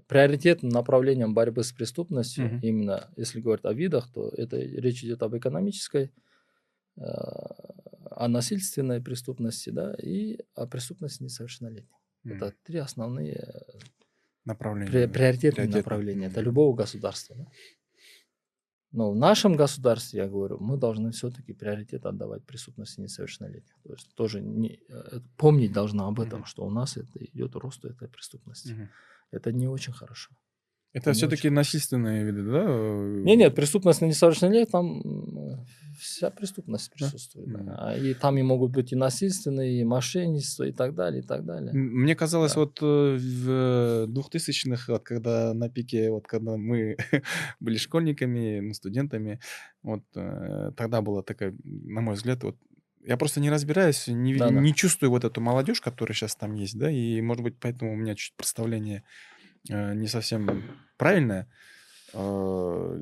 приоритетным направлением борьбы с преступностью, Мгм. именно если говорить о видах, то это речь идет об экономической, э, насильственной преступности, да, и о преступности несовершеннолетних. М, Это три основные э, направления. при- приоритетные приоритетные. направления. Это любого государства. да. Но в нашем государстве, я говорю, мы должны все-таки приоритет отдавать преступности несовершеннолетних. То есть тоже не, э, помнить должна об этом, Мгм. что у нас это идет росту этой преступности. Мгм. Это не очень хорошо. Это не все-таки очень насильственные виды, да? э, Нет, нет, преступность на несовершеннолетних, там вся преступность Да? присутствует. да. А И там и могут быть и насильственные, и мошенничество, и так далее, и так далее. Мне казалось, Да. вот э, в двухтысячных, вот когда на пике, вот когда мы [laughs] были школьниками, ну, студентами, вот э, тогда была такая, на мой взгляд, вот я просто не разбираюсь, не, Да-да. не чувствую вот эту молодежь, которая сейчас там есть, да, и, может быть, поэтому у меня чуть представление э, не совсем правильное. Э,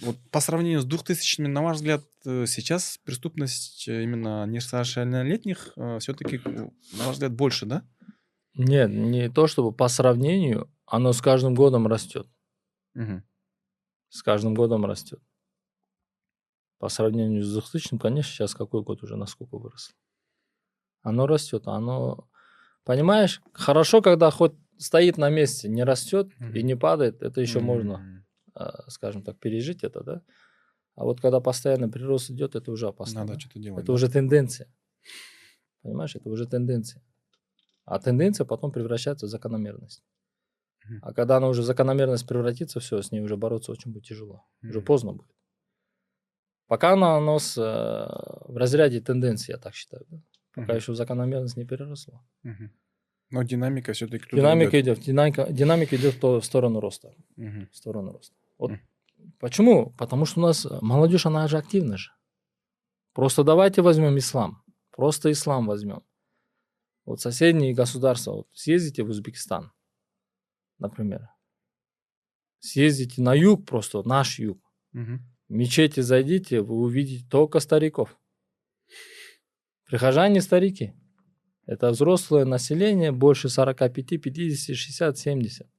Вот по сравнению с 2000-ми, на ваш взгляд, э, сейчас преступность э, именно несовершеннолетних все-таки, на ваш взгляд, больше, да? Нет, не то чтобы по сравнению, оно с каждым годом растет. Мгм. С каждым годом растет. По сравнению с 2000 конечно, сейчас какой год уже насколько выросло. Оно растет, оно... Понимаешь, хорошо, когда хоть стоит на месте, не растет и Мгм. не падает, это еще можно, М, а, скажем так, пережить это, да? А вот когда постоянно прирост идет, это уже опасно. Надо да? что-то делать. Это да? уже тенденция. Понимаешь, это уже тенденция. А тенденция потом превращается в закономерность. Мгм. А когда она уже в закономерность превратится, все, с ней уже бороться очень будет тяжело. Уже Мгм. поздно будет. Пока она у нас э, в разряде тенденции, я так считаю. да. Пока Мгм. еще в закономерность не переросла. Мгм. Но динамика все-таки Динамика идет, динамика, динамика идет в то- в сторону роста. Мгм. В сторону роста. Вот почему? Потому что у нас э, молодежь, она же активна же. Просто давайте возьмем ислам. Просто ислам возьмем. Вот соседние государства. Вот съездите в Узбекистан, например. Съездите на юг просто, наш юг. Мгм. В мечети зайдите, вы увидите только стариков. Прихожане старики. Это взрослое население, больше 45, 50, 60, 70.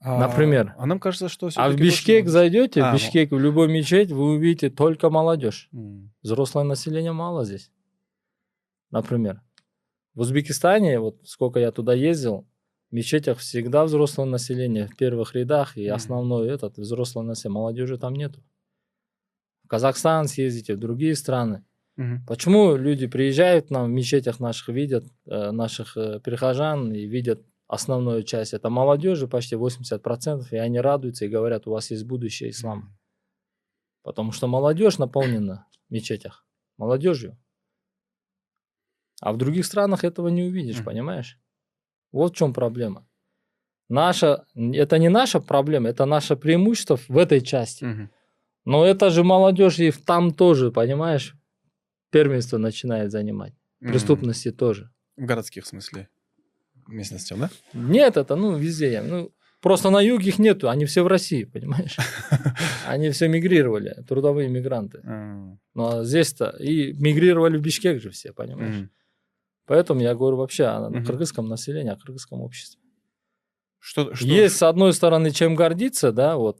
А- Например. А нам кажется, что А в Бишкек зайдете, А, в ну. Бишкек, в любой мечеть, вы увидите только молодежь. М. Взрослое население мало здесь. Например. В Узбекистане, вот сколько я туда ездил, в мечетях всегда взрослое население в первых рядах, и Мгм. основной этот взрослое население. Молодежи там нету. В Казахстан съездите, в другие страны. Мгм. Почему люди приезжают к нам в мечетях наших, видят э, наших э, прихожан и видят основную часть? Это молодежи, почти 80%, и они радуются и говорят, у вас есть будущее ислама. Потому что молодежь наполнена в мечетях. Молодежью. А в других странах этого не увидишь, понимаешь? Вот в чем проблема. Наша, это не наша проблема, это наше преимущество в этой части. Но это же молодежь и там тоже, понимаешь, первенство начинает занимать. Преступности тоже. В городских, смысле, местностях, да? Нет, это, ну, везде. я- Ну, просто на юге их нету, они все в России, понимаешь? [laughs] Они все мигрировали, трудовые мигранты. А, Но здесь-то и мигрировали в Бишкек же все, понимаешь? Поэтому я говорю вообще о кыргызском населении, о кыргызском обществе. Что, что- Есть, с одной стороны, чем гордиться, да, вот,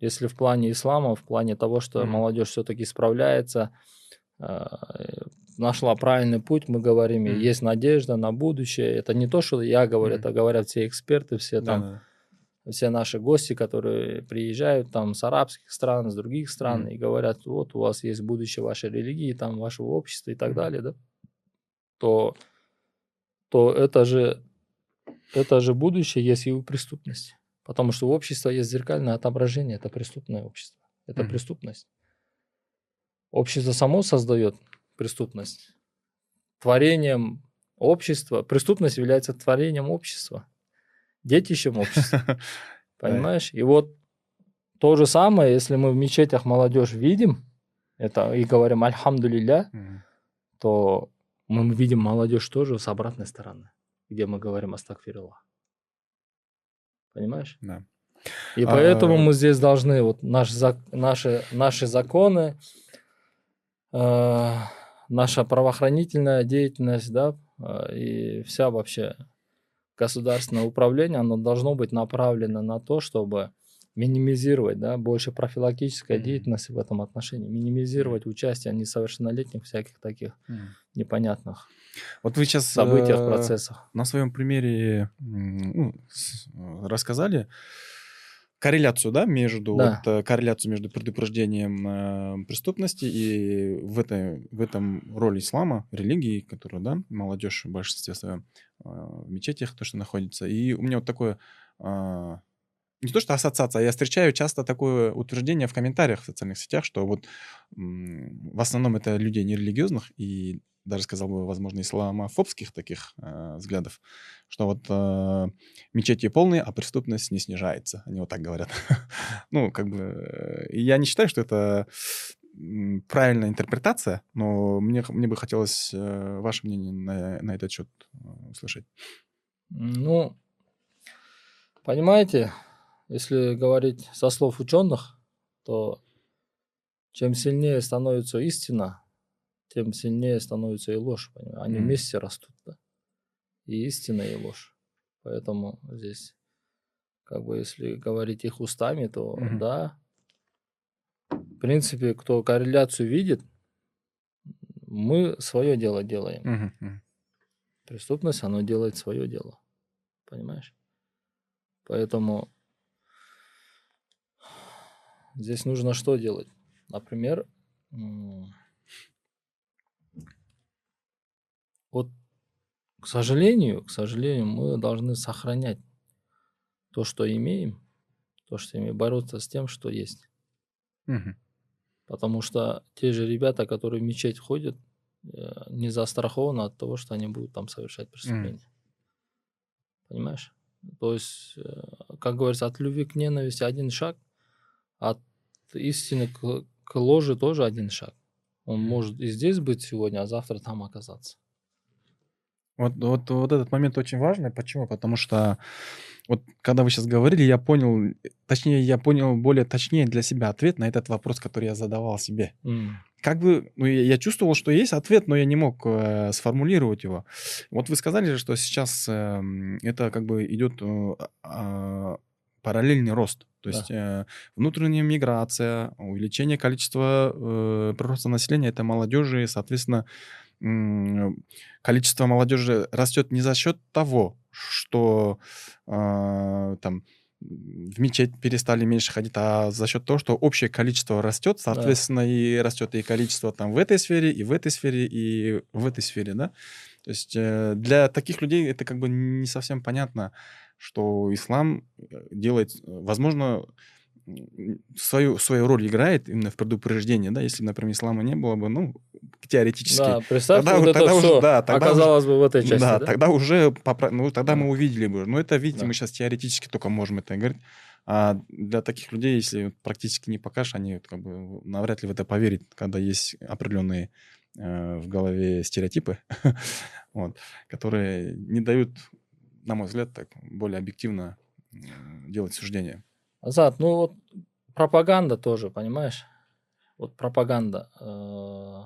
если в плане ислама, в плане того, что Мгм. молодежь все-таки справляется, нашла правильный путь, мы говорим, Мгм. есть надежда на будущее. Это не то, что я говорю, Мгм. это говорят все эксперты, все Да, там, да. все наши гости, которые приезжают там с арабских стран, с других стран, Мгм. и говорят, вот у вас есть будущее вашей религии, там, вашего общества и так Мгм. далее, да, то, то это же это же будущее есть и у преступности. Потому что у общества есть зеркальное отображение, это преступное общество. Это Мгм. преступность. Общество само создает преступность. Творением общества, преступность является творением общества, детищем общества. [laughs] Понимаешь? И вот то же самое, если мы в мечетях молодежь видим, это и говорим «Альхамдулилля», то мы видим молодежь тоже с обратной стороны, где мы говорим «Астагфирилlah». Понимаешь? Да. И поэтому А- мы здесь должны, вот наш, зак- наши, наши законы, э, наша правоохранительная деятельность, да, э, и вся вообще государственное управление, оно должно быть направлено на то, чтобы минимизировать, да, больше профилактической Мгм. деятельности в этом отношении, минимизировать участие несовершеннолетних всяких таких Мгм. непонятных Вот вы сейчас событиях, э, процессах. на своем примере ну, э, рассказали корреляцию, да, между Да. вот, э, корреляцию между предупреждением э, преступности и в этой в этом роль ислама, религии, которую, да, молодежь в большинстве своем э, в мечетях то, что находится. И у меня вот такое а, не то что ассоциация, а я встречаю часто такое утверждение в комментариях в социальных сетях, что вот в основном это людей нерелигиозных и даже сказал бы, возможно, исламофобских таких э, взглядов, что вот э, мечети полные, а преступность не снижается. Они вот так говорят. [laughs] ну, как бы... э, я не считаю, что это правильная интерпретация, но мне, мне бы хотелось э, ваше мнение на, на этот счет э, услышать. Ну, понимаете, если говорить со слов ученых, то чем сильнее становится истина, тем сильнее становится и ложь. понимаете? Они Мгм. вместе растут. Да? И истина, и ложь. Поэтому здесь, как бы, если говорить их устами, то Мгм. да. В принципе, кто корреляцию видит, мы свое дело делаем. Мгм. Преступность, оно делает свое дело. Понимаешь? Поэтому здесь нужно что делать? Например, м, вот, к сожалению, к сожалению, мы должны сохранять то, что имеем, то, что имеем, бороться с тем, что есть. Мгм. Потому что те же ребята, которые в мечеть ходят, э, не застрахованы от того, что они будут там совершать преступления. Понимаешь? То есть, э, как говорится, от любви к ненависти один шаг, от истины к, к ложи тоже один шаг. Он может и здесь быть сегодня, а завтра там оказаться. Вот, вот, вот этот момент очень важный. Почему? Потому что вот когда вы сейчас говорили, я понял, точнее, я понял более точнее для себя ответ на этот вопрос, который я задавал себе. М. Как бы, ну, я, я чувствовал, что есть ответ, но я не мог э, сформулировать его. Вот вы сказали же, что сейчас эм, это как бы идет э, а, параллельный рост. То Да. есть э, внутренняя миграция, увеличение количества э, прироста населения, это молодежи, соответственно, количество молодежи растет не за счет того, что э, там в мечеть перестали меньше ходить, а за счет того, что общее количество растет, соответственно, и растет и количество там в этой сфере, и в этой сфере, и в этой сфере, да. То есть э, для таких людей это как бы не совсем понятно, что ислам э, делает, э, возможно, свою, свою роль играет именно в предупреждении, да, если, например, ислама не было бы, ну, теоретически. Да, представь, Тогда вот уже- это тогда уже- все да, тогда оказалось бы в этой части, да, да? тогда уже, попра- ну, тогда Да. мы увидели бы. Но это, видите, Да. мы сейчас теоретически только можем это говорить. А для таких людей, если практически не покажешь, они вот как бы навряд ли в это поверят, когда есть определенные э, в голове стереотипы, [laughs] вот, которые не дают, на мой взгляд, так более объективно делать суждения. Азат, ну вот пропаганда тоже, понимаешь? Вот пропаганда. э,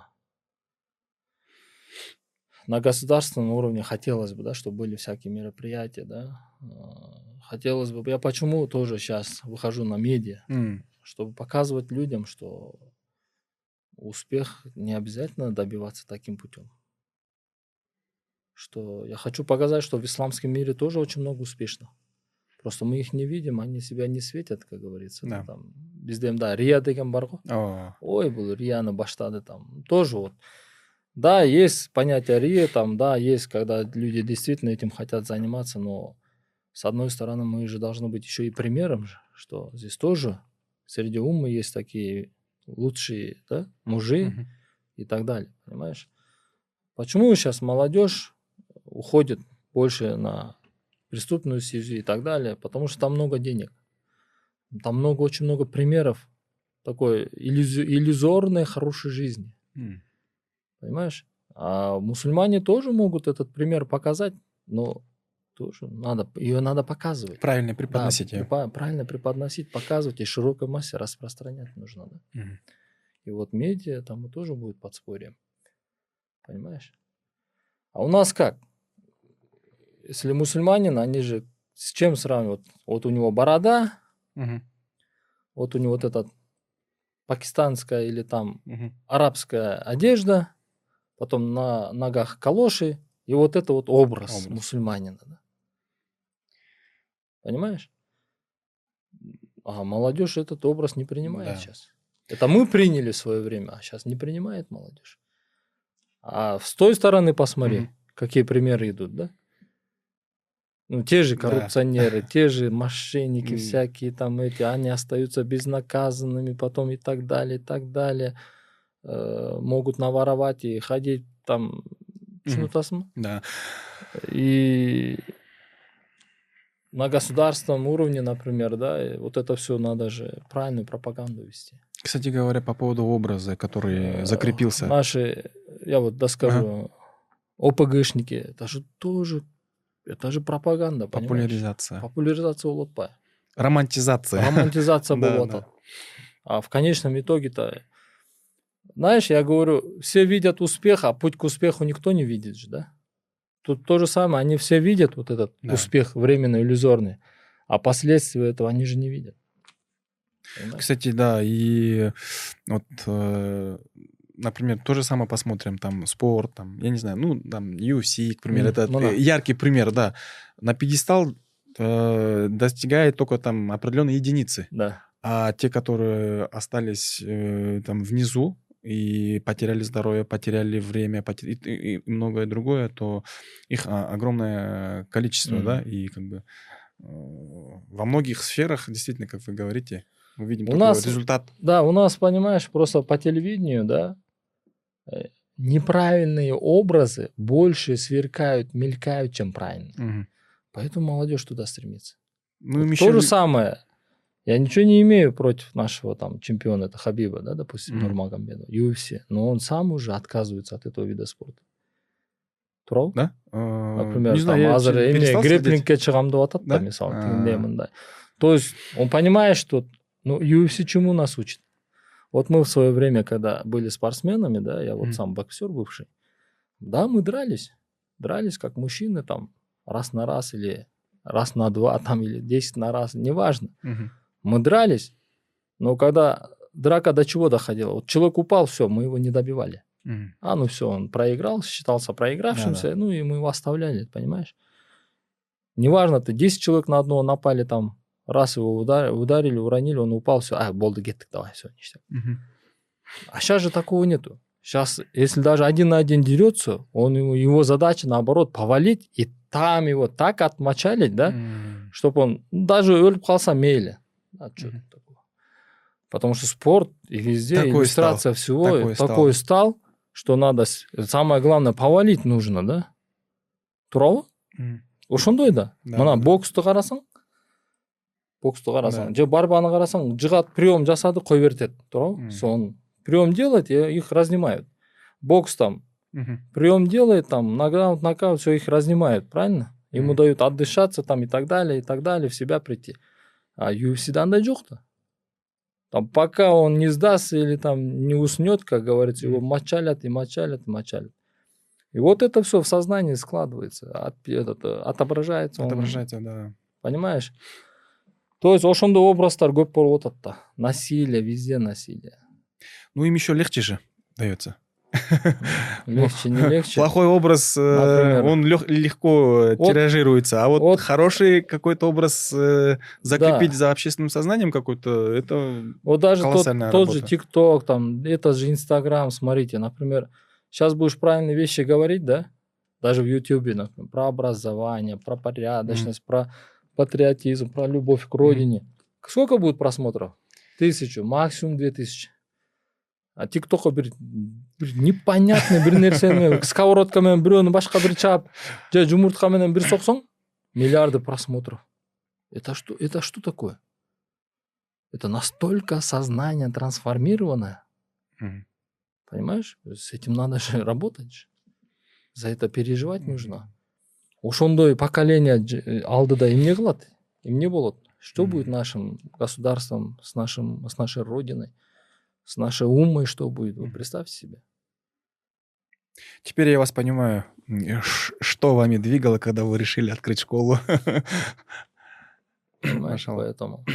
На государственном уровне хотелось бы, да, чтобы были всякие мероприятия, да. Э, Хотелось бы, я почему тоже сейчас выхожу на медиа, М, чтобы показывать людям, что успех не обязательно добиваться таким путем. Что я хочу показать, что в исламском мире тоже очень много успешных. Просто мы их не видим, они себя не светят, как говорится. Да. Там, бізде да рия деген бар ғой ой бұл рияны баштады там. Тоже вот. Да есть понятие рия там да есть когда люди действительно этим хотят заниматься но с одной стороны мы же должны быть еще и примером что здесь тоже среди умы есть такие лучшие да, мужи и так далее понимаешь? Почему сейчас молодежь уходит больше на преступную стезю и так далее потому что там много денег там много очень много примеров такой иллюзи- иллюзорной хорошей жизни М, понимаешь а мусульмане тоже могут этот пример показать но тоже надо ее надо показывать Правильно Да, преподносить ее. препа- правильно преподносить показывать и широкой массе распространять нужно да? Мгм. И вот медиа там тоже будет подспорьем. Понимаешь? А у нас как? Если мусульманин, они же с чем сравнивают? Вот у него борода, Мгм. вот у него вот эта пакистанская или там Мгм. арабская одежда, потом на ногах калоши, и вот это вот образ, Образ. мусульманина. да. Понимаешь? А молодежь этот образ не принимает Да. сейчас. Это мы приняли в свое время, а сейчас не принимает молодежь. А с той стороны посмотри, Мгм. какие примеры идут, да? Ну, те же Да. коррупционеры, те же [laughs] мошенники М. всякие там эти, они остаются безнаказанными потом и так далее, и так далее. Э, могут наворовать и ходить там шнутасмы. Да. И на государственном уровне, например, да, вот это все надо же правильную пропаганду вести. Кстати говоря, по поводу образа, который Э, закрепился. Наши, я вот доскажу, ОПГшники, это же тоже, это же пропаганда, понимаешь? Популяризация. Популяризация Улутпая. Романтизация. Романтизация [laughs] Да, болота. да. А в конечном итоге-то, знаешь, я говорю, все видят успех, а путь к успеху никто не видит же, да? Тут то же самое, они все видят вот этот Да. успех временно иллюзорный, а последствия этого они же не видят. Понимаешь? Кстати, да, и вот, э, например, то же самое посмотрим, там, спорт, там, я не знаю, ну, там, UFC, к примеру, Мгм, это ну да. э, яркий пример, да. На пьедестал э, достигает только там определенные единицы, Да. а те, которые остались э, там внизу и потеряли здоровье, потеряли время, потер- и, и- и многое другое, то их а, огромное количество, Мгм. да, и как бы э, во многих сферах, действительно, как вы говорите, мы видим У такой нас- результат. Да, у нас, понимаешь, просто по телевидению, да, неправильные образы больше сверкают, мелькают, чем правильные. Мгм. Поэтому молодежь туда стремится. Ну, Вот еще То же самое. Я ничего не имею против нашего там чемпиона, это Хабиба, да, допустим, Мгм. Нурмагомедова, UFC. Но он сам уже отказывается от этого вида спорта. туурабы Да? Э, например не там азыр эме греплингке чыгам деп атат да мисалы А. тигиндей мындай то есть он понимает что ну UFC чему нас учит вот мы в свое время когда были спортсменами да я вот Мгм. сам боксер бывший да мы дрались дрались как мужчины там раз на раз или раз на два [laughs] там или 10 на раз неважно Мгм. мы дрались но когда драка до чего доходила вот человек упал все мы его не добивали Мгм. а, ну все, он проиграл, считался проигравшимся, ну и мы его оставляли, понимаешь? Неважно, ты 10 человек на одного напали там, раз его удар- ударили, уронили, он упал, все, а, болды, кеттік, давай, все, ништяк. Мгм. А сейчас же такого нету. Сейчас, если даже один на один дерется, он его, его задача, наоборот, повалить и там его так отмочалить, да, М. чтобы он ну, даже өліп қалса мейлі а чё Мгм. тут такого потому что спорт и везде Такой иллюстрация всего Такой такой, стал. стал что надо с- самое главное повалить нужно да туурабы М. ошондой да Да, мына да. боксту карасаң боксту карасаң же барбаны карасаң жыгат прием жасады берет этет туурабы Мгм. сон прием делает и их разнимают бокс там прием делает, там, нокаут, нокаут, все их разнимают, правильно? Ему дают отдышаться там и так далее, и так далее, в себя прийти. А UFC андай жоқ-то. Там, пока он не сдастся или там не уснет, как говорится, его мочалят и мочалят и мочалят. И вот это все в сознании складывается, от- этот, э, отображается. он, Отображается, да. понимаешь? То есть ошондой образдар көп болуп атат да. Насилие, везде насилие. Ну, им еще легче же дается. Легче, не [laughs] легче. Плохой образ, э, Например. он лег- легко э, Вот- тиражируется, а вот, хороший какой-то образ э, закрепить Да. за общественным сознанием какой-то, это... Вот даже тот, же. ТикТок, там, это же Инстаграм, смотрите, например, сейчас будешь правильные вещи говорить, да, даже в Ютубе, например, про образование, про порядочность, про патриотизм, про любовь к родине. Сколько будет просмотров? Тысячу, максимум две тысячи. А ТикТокқа бір, бір непонятный бір нерсені сковородкамен біреуін башқа бір чап же жұмыртқаменен бір соқсаң миллиарды просмотров это что это что такое это настолько сознание трансформированное Мгм. понимаешь с этим надо же работать же. за это переживать Мгм. нужно ошондой поколение э, алдыда эмне кылат? Эмне болот. Что будет нашим государством с нашим с нашей родиной с нашей умой что будет? Вы представьте себе. Теперь я вас понимаю, ш- что вами двигало, когда вы решили открыть школу. [coughs] поэтому. [coughs]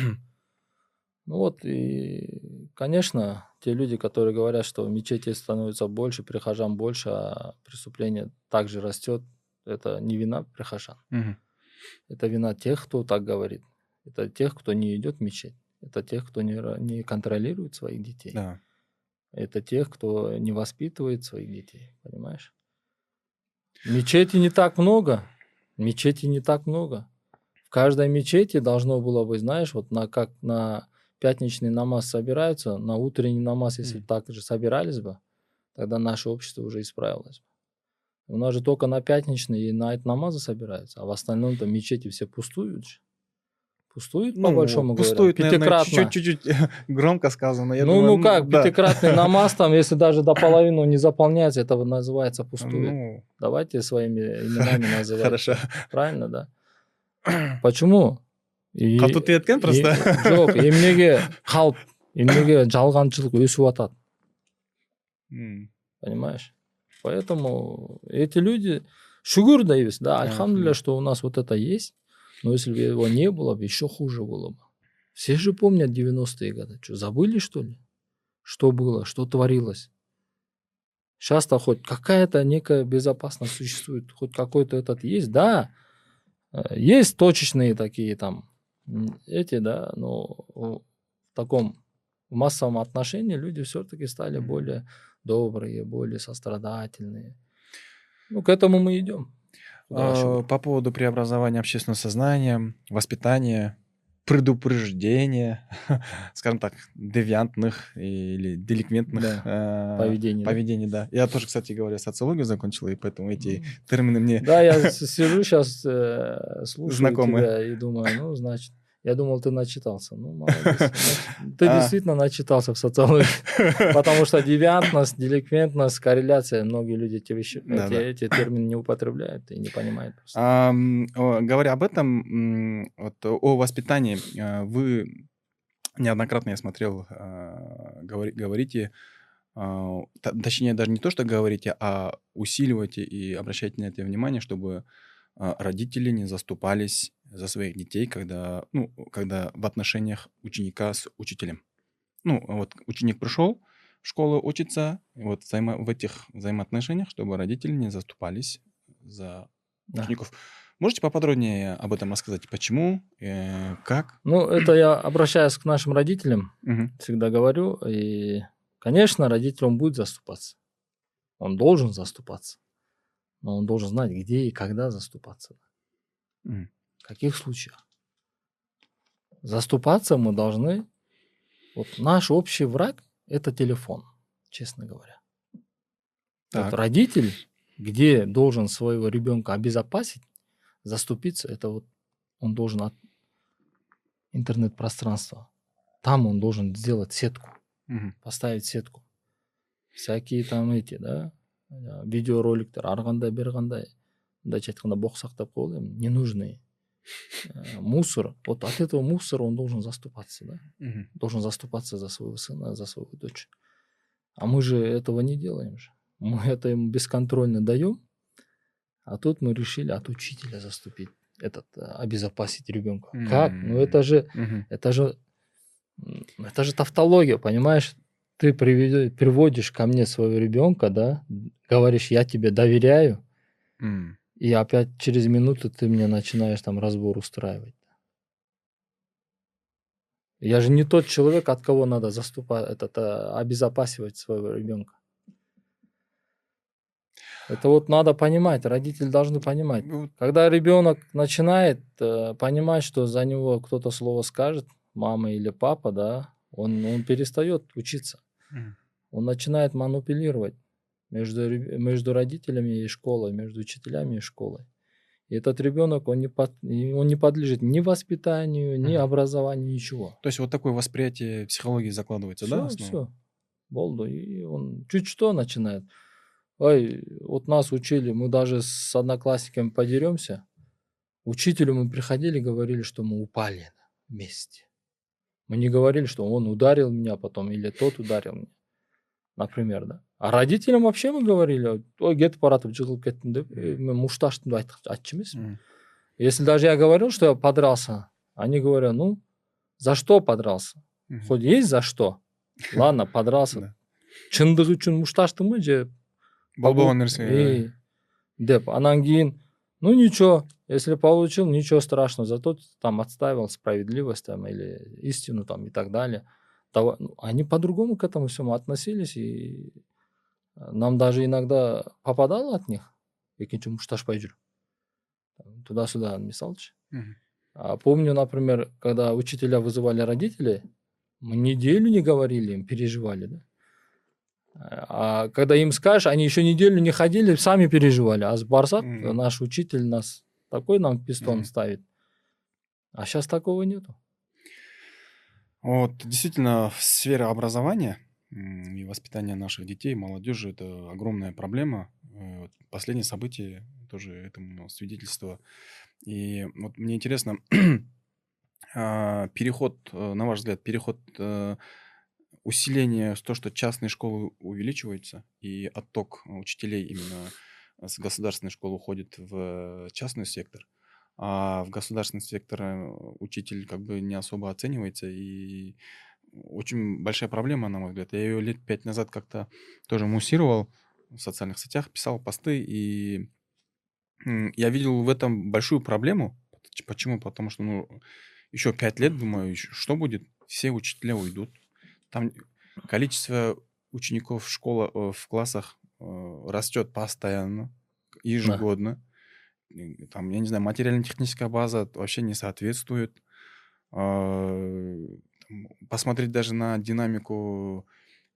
Ну вот и конечно те люди которые говорят что мечети становится больше прихожан больше а преступление также растет это не вина прихожан Мгм. Это вина тех, кто так говорит. Это тех, кто не идет в мечеть. Это тех, кто не, не контролирует своих детей. Да. Это тех, кто не воспитывает своих детей. Понимаешь? Мечети не так много. Мечети не так много. В каждой мечети должно было быть, знаешь, вот на как на пятничный намаз собираются, на утренний намаз, если Мгм. так же собирались бы, тогда наше общество уже исправилось бы. У нас же только на пятничный и на намазы собираются, а в остальном-то мечети все пустуют же. Пустуют, по большому говоря. Ну, пустует, наверное, Пятикратно. чуть-чуть [laughs] громко сказано. Я ну, думаю, ну как, да. пятикратный намаз там, если даже до [laughs] половины не заполняется, это называется пустует. Ну, Давайте своими именами [laughs] называть. хорошо. Правильно, да? [clears throat] Почему? И- Катут еткен и- просто. Жоқ, эмнеге қалып, эмнеге жалғаншылық өсіп атат, М, понимаешь? Поэтому эти люди, дейбиз, да, Да, альхамдулилля, да. что у нас вот это есть, но если бы его не было, бы еще хуже было бы. Все же помнят 90-е годы. Что, забыли, что ли? Что было, что творилось? Сейчас-то хоть какая-то некая безопасность существует, хоть какой-то этот есть, да, э, есть точечные такие там, эти, да, но в таком массовом отношении люди все-таки стали более добрые, более сострадательные. Ну, к этому мы идем. А, По поводу преобразования общественного сознания, воспитания, предупреждения, [laughs] скажем так, девиантных или деликвентных Да, э, поведений, да. поведений, да. Я тоже, кстати говоря, социологию закончил, и поэтому эти М. термины мне... Да, я [laughs] сижу сейчас, слушаю Знакомые. тебя и думаю, ну, значит, Я думал, ты начитался. Ну, [laughs] молодец. Ты А. действительно начитался в социологии. [laughs] Потому что девиантность, деликвентность, корреляция, многие люди эти, вещи, эти, термины не употребляют и не понимают. говоря об этом, о воспитании, а, вы неоднократно я смотрел, говори- говорите, т- точнее даже не то, что говорите, а усиливаете и обращаете на это внимание, чтобы родители не заступались за своих детей, когда, ну, когда в отношениях ученика с учителем. Ну, вот ученик пришел в школу учиться, вот взаимо- в этих взаимоотношениях, чтобы родители не заступались за Да. учеников. Можете поподробнее об этом рассказать? Почему? э, как? Ну, это я обращаюсь к нашим родителям, Мгм. всегда говорю. И, конечно, родитель он будет заступаться. Он должен заступаться. Но он должен знать, где и когда заступаться. Мгм. В каких случаях. Заступаться мы должны... Вот наш общий враг – это телефон, честно говоря. Вот Так. родитель, где должен своего ребенка обезопасить, заступиться, это вот он должен от интернет-пространства. Там он должен сделать сетку, Мгм. поставить сетку. Всякие там эти, да, э, видеороликтер, ары қандай бері қандай мындайша айтқанда боқ сақтап қойып эми ненужный Э, мусор вот от этого мусора он должен заступаться да должен заступаться за своего сына, за свою дочь. А мы же этого не делаем же. Мы это им бесконтрольно даем, а тут мы решили от учителя заступить, этот, э, обезопасить ребенка. Как? Ну это же, это же, это же тавтология, понимаешь? Ты приводишь ко мне своего ребенка, да, говоришь, я тебе доверяю, М. и опять через минуту ты мне начинаешь там разбор устраивать. Я же не тот человек, от кого надо заступать, этот, а, обезопасивать своего ребенка. Это вот надо понимать, родители должны понимать. Ну, Когда ребенок начинает э, понимать, что за него кто-то слово скажет, мама или папа, да, он, он перестает учиться. Он начинает манипулировать между, между родителями и школой, между учителями и школой. И этот ребенок, он не, под- он не подлежит ни воспитанию, ни Мгм. образованию, ничего. То есть вот такое восприятие психологии закладывается, да? Все, все. Болду. И он чуть что начинает. Ой, вот нас учили, мы даже с одноклассниками подеремся. Учителю мы приходили, говорили, что мы упали вместе. Мы не говорили, что он ударил меня потом или тот ударил меня. Например, да. А родителям вообще мы говорили, ой, кетіп баратып жығылып кеттім деп «Ей, мен мушташтым деп айтық- айтчу емеспін Мгм. если даже я говорил что я подрался они говорят ну за что подрался Мгм. хоть есть за что ладно подрался Да. шындық үшін мушташтың ба же болбогон нерсе Эй, деп анан кейін ну ничего если получил ничего страшного зато там отстаивал справедливость там или истину там и так далее. Давай- ну, они по-другому к этому всему относились и э, нам даже иногда попадало от них. Мушташпай жүр Там туда-сюда мисалчы Мгм. а помню например когда учителя вызывали родителей мы неделю не говорили им переживали да а когда им скажешь, они еще неделю не ходили, сами переживали. А с Барсак Мгм. наш учитель нас такой нам пистон Мгм. ставит. А сейчас такого нету. Вот, действительно, сфера образования и воспитания наших детей, молодежи – это огромная проблема. Э, Последние события тоже этому свидетельство. И вот мне интересно, [clears throat] а, переход, э, на ваш взгляд, переход усиление то, что частные школы увеличиваются, и отток учителей именно с государственной школы уходит в частный сектор, а в государственный сектор э, учитель как бы не особо оценивается, и очень большая проблема, на мой взгляд. Я ее лет пять назад как-то тоже муссировал в социальных сетях, писал посты, и я видел в этом большую проблему. Поч- Почему? Потому что, ну, еще пять лет, думаю, ещё что будет? Все учителя уйдут. Там количество учеников в школа, э, в классах э, растет постоянно, ежегодно. И Там, я не знаю, материально-техническая база вообще не соответствует. А, Посмотреть даже на динамику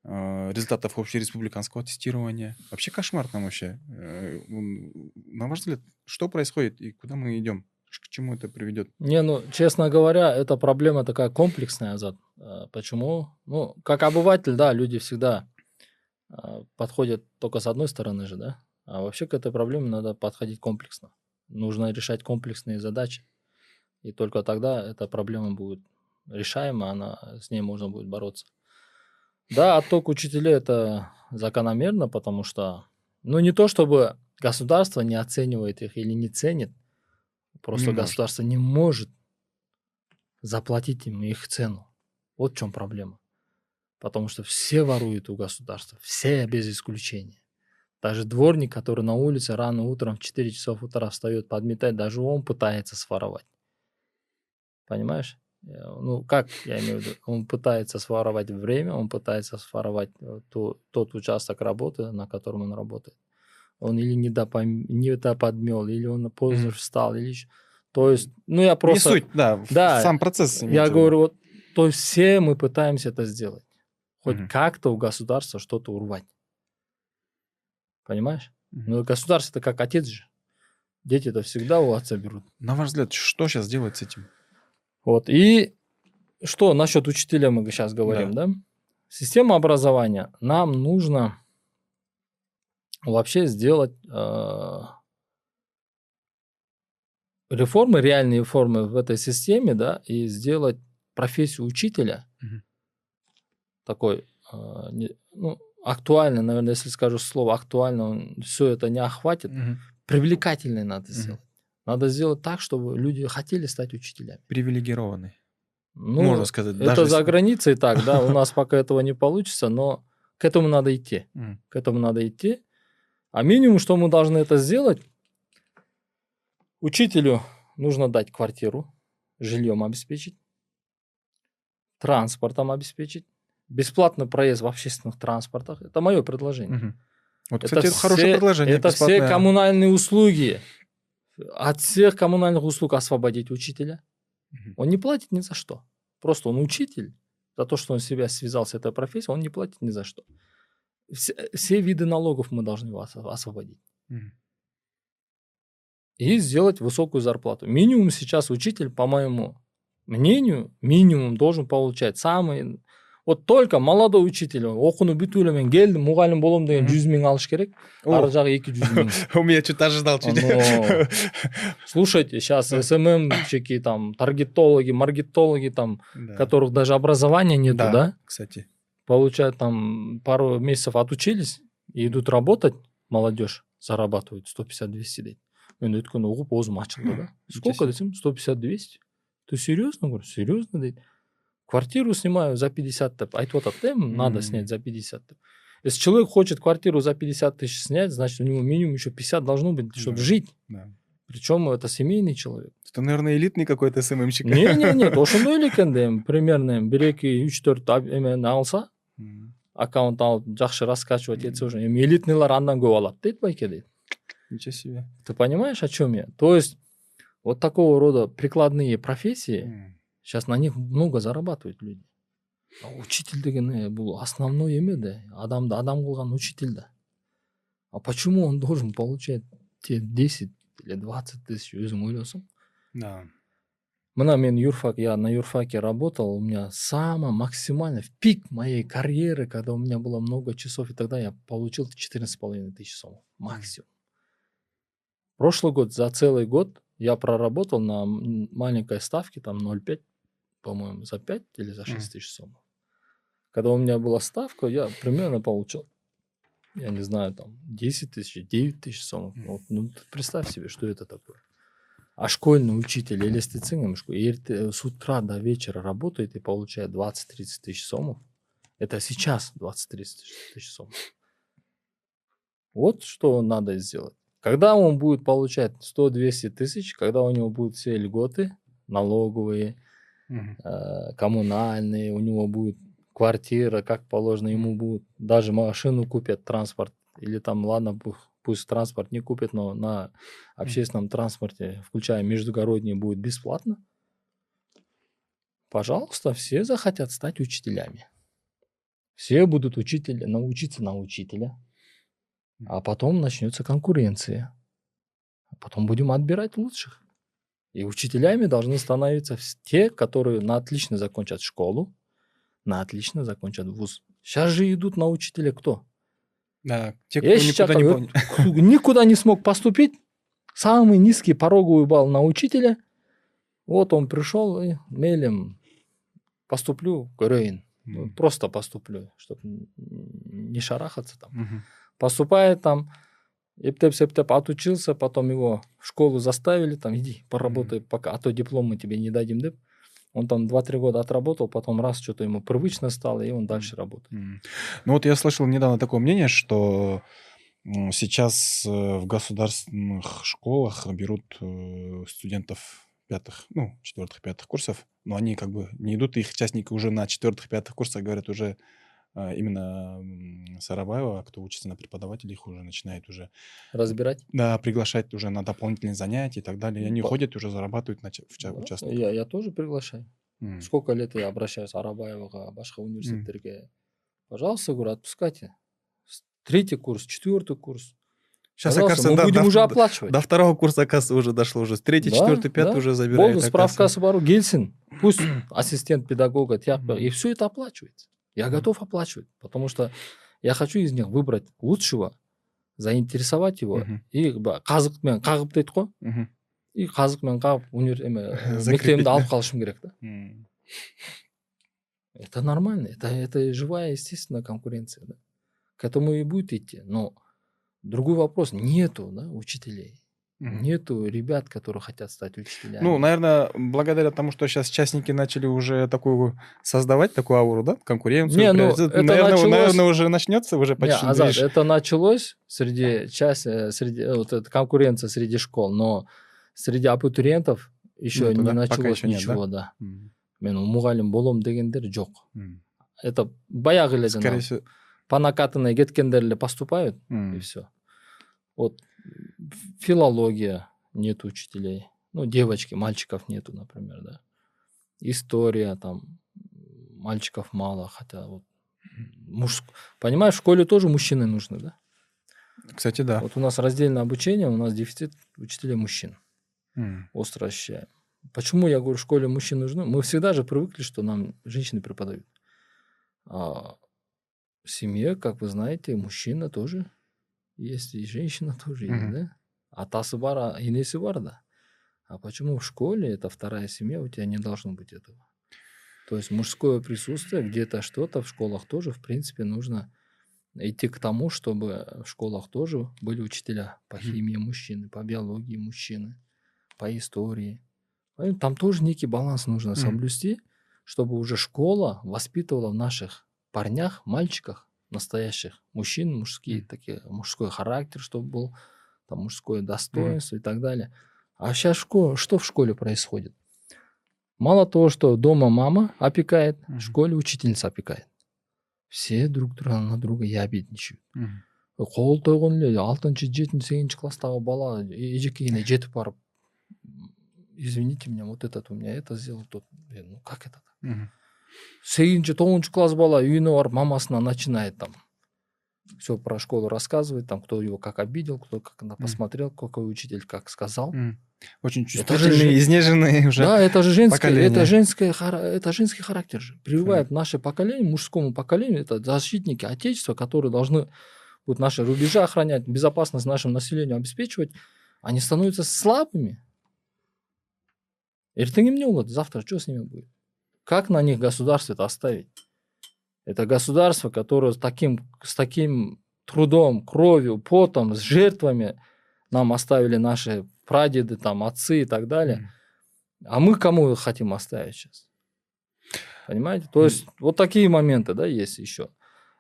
э, результатов общереспубликанского тестирования. Вообще кошмар там вообще. На ваш взгляд, что происходит и куда мы идем? К чему это приведет? Не, ну, честно говоря, эта проблема такая комплексная, Азат. А, почему? Ну, как обыватель, да, люди всегда а, подходят только с одной стороны же, да? А вообще к этой проблеме надо подходить комплексно. Нужно решать комплексные задачи. И только тогда эта проблема будет решаема, она, с ней можно будет бороться. Да, отток учителей это закономерно, потому что, ну не то чтобы государство не оценивает их или не ценит, просто не государство может. не может заплатить им их цену. Вот в чем проблема. Потому что все воруют у государства, все без исключения. Даже дворник, который на улице рано утром в 4 часов утра встает подметать, даже он пытается своровать. Понимаешь? Э, ну, как я имею в виду? Он пытается своровать время, он пытается своровать э, ту, тот участок работы, на котором он работает. Он или не, допом... не доподмел, или он поздно mm-hmm. встал, или То есть, ну я просто... Не суть, да, да сам процесс. Я говорю, вот, то есть все мы пытаемся это сделать. Хоть mm-hmm. как-то у государства что-то урвать. Понимаешь? Mm-hmm. Ну, государство это как отец же. Дети это всегда у отца берут. На ваш взгляд, что сейчас делать с этим? Вот. И что насчет учителя мы сейчас говорим, да? да? Система образования. Нам нужно вообще сделать э, реформы, реальные реформы в этой системе, да, и сделать профессию учителя угу. такой, э, не, ну, актуально, наверное, если скажу слово актуально, он все это не охватит, угу. привлекательной надо угу. сделать. Надо сделать так, чтобы люди хотели стать учителями. Привилегированные. Ну, Можно сказать. Это даже за границей так, да, у [laughs] нас пока этого не получится, но к этому надо идти. К этому надо идти. А минимум, что мы должны это сделать, учителю нужно дать квартиру, жильем обеспечить, транспортом обеспечить, бесплатный проезд в общественных транспортах. Это мое предложение. Угу. Вот, кстати, это, это хорошее предложение. Это бесплатное... все коммунальные услуги от всех коммунальных услуг освободить учителя. Угу. Он не платит ни за что. Просто он учитель. За то, что он себя связал с этой профессией, он не платит ни за что. Все, все виды налогов мы должны освободить. Угу. И сделать высокую зарплату. Минимум сейчас учитель, по моему мнению, минимум должен получать самый вот только молодой учитель окууну бүтүп эле мен келдим мугалим болом деген жүз миң алыш керек. Жагы эки жүз миң [laughs] у меня чуть ожидал чуть. Слушайте сейчас [laughs] сммщики там таргетологи маркетологи там которых даже образования нету да? кстати получают там пару месяцев отучились и идут работать молодежь пятьдесят двести дейді мен өткенде угуп оозум ачылды да? сколько десем сто пятьдесят двести ты серьезно? Говорю серьезно дейді квартиру снимаю за 50 деп айтып атады да надо снять за 50 деп если человек хочет квартиру за 50 тысяч снять значит у него минимум еще 50 должно быть чтобы да. жить. Да. причем это семейный человек. Это наверное элитный какой-то сммщик не не нет ошондой эле экен да примерно бир эки үч төрт эмени алса аккаунт алып жакшы раскачивать этсе уже эми элитныйлар андан көп алат дейт байке дейт ничего себе. Ты понимаешь о чем я? То есть вот такого рода прикладные профессии сейчас на них много зарабатывают люди. Учитель деген бұл основной эме да адамды адам кылган учитель да а почему он должен получать те 10 или 20 тысяч өзүң ойлосоң да. Мына мен юрфак я на юрфаке работал у меня самое максимально в пик моей карьеры когда у меня было много часов и тогда я получил 14,5 тысяч сомов максимум прошлый год за целый год я проработал на маленькой ставке там 0,5 по-моему, за 5 или за 6 тысяч сомов. Когда у меня была ставка, я примерно получил, я не знаю, там 10 тысяч, 9 тысяч сомов. Вот, ну, представь себе, что это такое. А школьный учитель или с утра до вечера работает и получает 20-30 тысяч сомов. Это сейчас 20-30 тысяч сомов. Вот что надо сделать. Когда он будет получать 100-200 тысяч, когда у него будут все льготы, налоговые, э, коммунальные, у него будет квартира, как положено, ему будет даже машину купят, транспорт, или там, ладно, пусть транспорт не купят, но на общественном транспорте, включая междугородние, будет бесплатно. Пожалуйста, все захотят стать учителями. Все будут учителя, научиться на учителя. А потом начнется конкуренция. А потом будем отбирать лучших. И учителями должны становиться те, которые на отлично закончат школу, на отлично закончат вуз. Сейчас же идут на учителя кто? Да, те, кто никуда не, вот, [laughs] никуда не смог поступить, самый низкий пороговый балл на учителя. Вот он пришел и мелем поступлю в Рейн. Mm. Просто поступлю, чтобы не шарахаться там. Mm-hmm. Поступает там, Эптеп-септеп отучился, потом его в школу заставили, там, иди, поработай, mm-hmm. пока, а то диплом мы тебе не дадим, деп. Он там 2-3 года отработал, потом раз что-то ему привычно стало, и он дальше работает. Ну вот я слышал недавно такое мнение, что сейчас э, в государственных школах берут э, студентов пятых, ну, четвертых, пятых курсов, но они как бы не идут, их частники уже на четвертых, пятых курсах говорят уже именно Сарабаева, кто учится на преподавателя, их уже начинает уже... Разбирать? Да, приглашать уже на дополнительные занятия и так далее. И они По... ходят уже зарабатывают на да, участок. Я, я тоже приглашаю. Mm. Сколько лет я обращаюсь Арабаеваға, башқа университеттерге. Mm. Пожалуйста, говорю, отпускайте. Третий курс, четвертый курс. Сейчас, Пожалуйста, мы да, будем до, уже оплачивать. До второго курса, оказывается, уже дошло. Уже третий, да, четвертый, пятый да. уже забирают. Болды, справкасы бару, келсін. Пусть [clears throat] ассистент педагога, тяпка, и все это оплачивается. Я готов оплачивать, потому что я хочу из них выбрать лучшего, заинтересовать его и қазықпен қағып дейді ғой и қазықпен қағып универ мектебімді [laughs] алып қалышым керек да это нормально это это живая естественная конкуренция да к этому и будет идти но другой вопрос нету да учителей Нету ребят, которые хотят стать учителями. Ну, наверное, благодаря тому, что сейчас частники начали уже такую создавать такую ауру, да, конкуренцию. Не, ну, это наверное, началось... наверное, уже начнется уже почти. Не, Азат, это началось среди часть, э, среди э, вот эта конкуренция среди школ, но среди абитуриентов еще ну, не началось еще ничего, нет, да. да. Мен мұғалім болом дегендер жоқ. Это баяғы эле Скорее всего. По накатанной кеткендер поступают, и все. Вот филология нет учителей. Ну, девочки, мальчиков нету, например, да. История там, мальчиков мало, хотя вот муж... Понимаешь, в школе тоже мужчины нужны, да? Кстати, да. Вот у нас раздельное обучение, у нас дефицит учителей мужчин. Mm. Остро ощущаем. Почему я говорю, в школе мужчин нужны? Мы всегда же привыкли, что нам женщины преподают. А в семье, как вы знаете, мужчина тоже есть и женщина [laughs] тоже есть, да? Атасы бар, а инеси бар, да. А почему в школе это вторая семья, у тебя не должно быть этого? То есть мужское присутствие, где-то что-то в школах тоже, в принципе, нужно идти к тому, чтобы в школах тоже были учителя по химии мужчины, по биологии мужчины, по истории. Там тоже некий баланс нужно соблюсти, чтобы уже школа воспитывала в наших парнях, мальчиках настоящих мужчин, мужские такие, мужской характер, чтобы был, там мужское достоинство mm. и так далее. А сейчас школа, что в школе происходит? Мало того, что дома мама опекает, mm. в школе учительница опекает. Все друг друга на друга ябедничают. Mm. қол тойған эле алтынчы жетинчи сегизинчи класстагы бала эжекегине жетип барып извините меня вот этот у меня это сделал тот ну как это сегизинчи тогузунчу класс бала үйүнө барып мамасына начинает там все про школу рассказывает, там, кто его как обидел, кто как на посмотрел, какой учитель как сказал. Очень чувствительные, же, изнеженные уже Да, это же женское, это, женское, это женский характер же. Прививает mm. наше поколение, мужскому поколению, это защитники Отечества, которые должны вот наши рубежи охранять, безопасность нашему населению обеспечивать, они становятся слабыми. Ертең не болады, завтра что с ними будет? Как на них государство это оставить? Это государство, которое с таким, с таким трудом, кровью, потом, с жертвами нам оставили наши прадеды, там, отцы и так далее. А мы кому хотим оставить сейчас? Понимаете? То есть вот такие моменты, да, есть еще.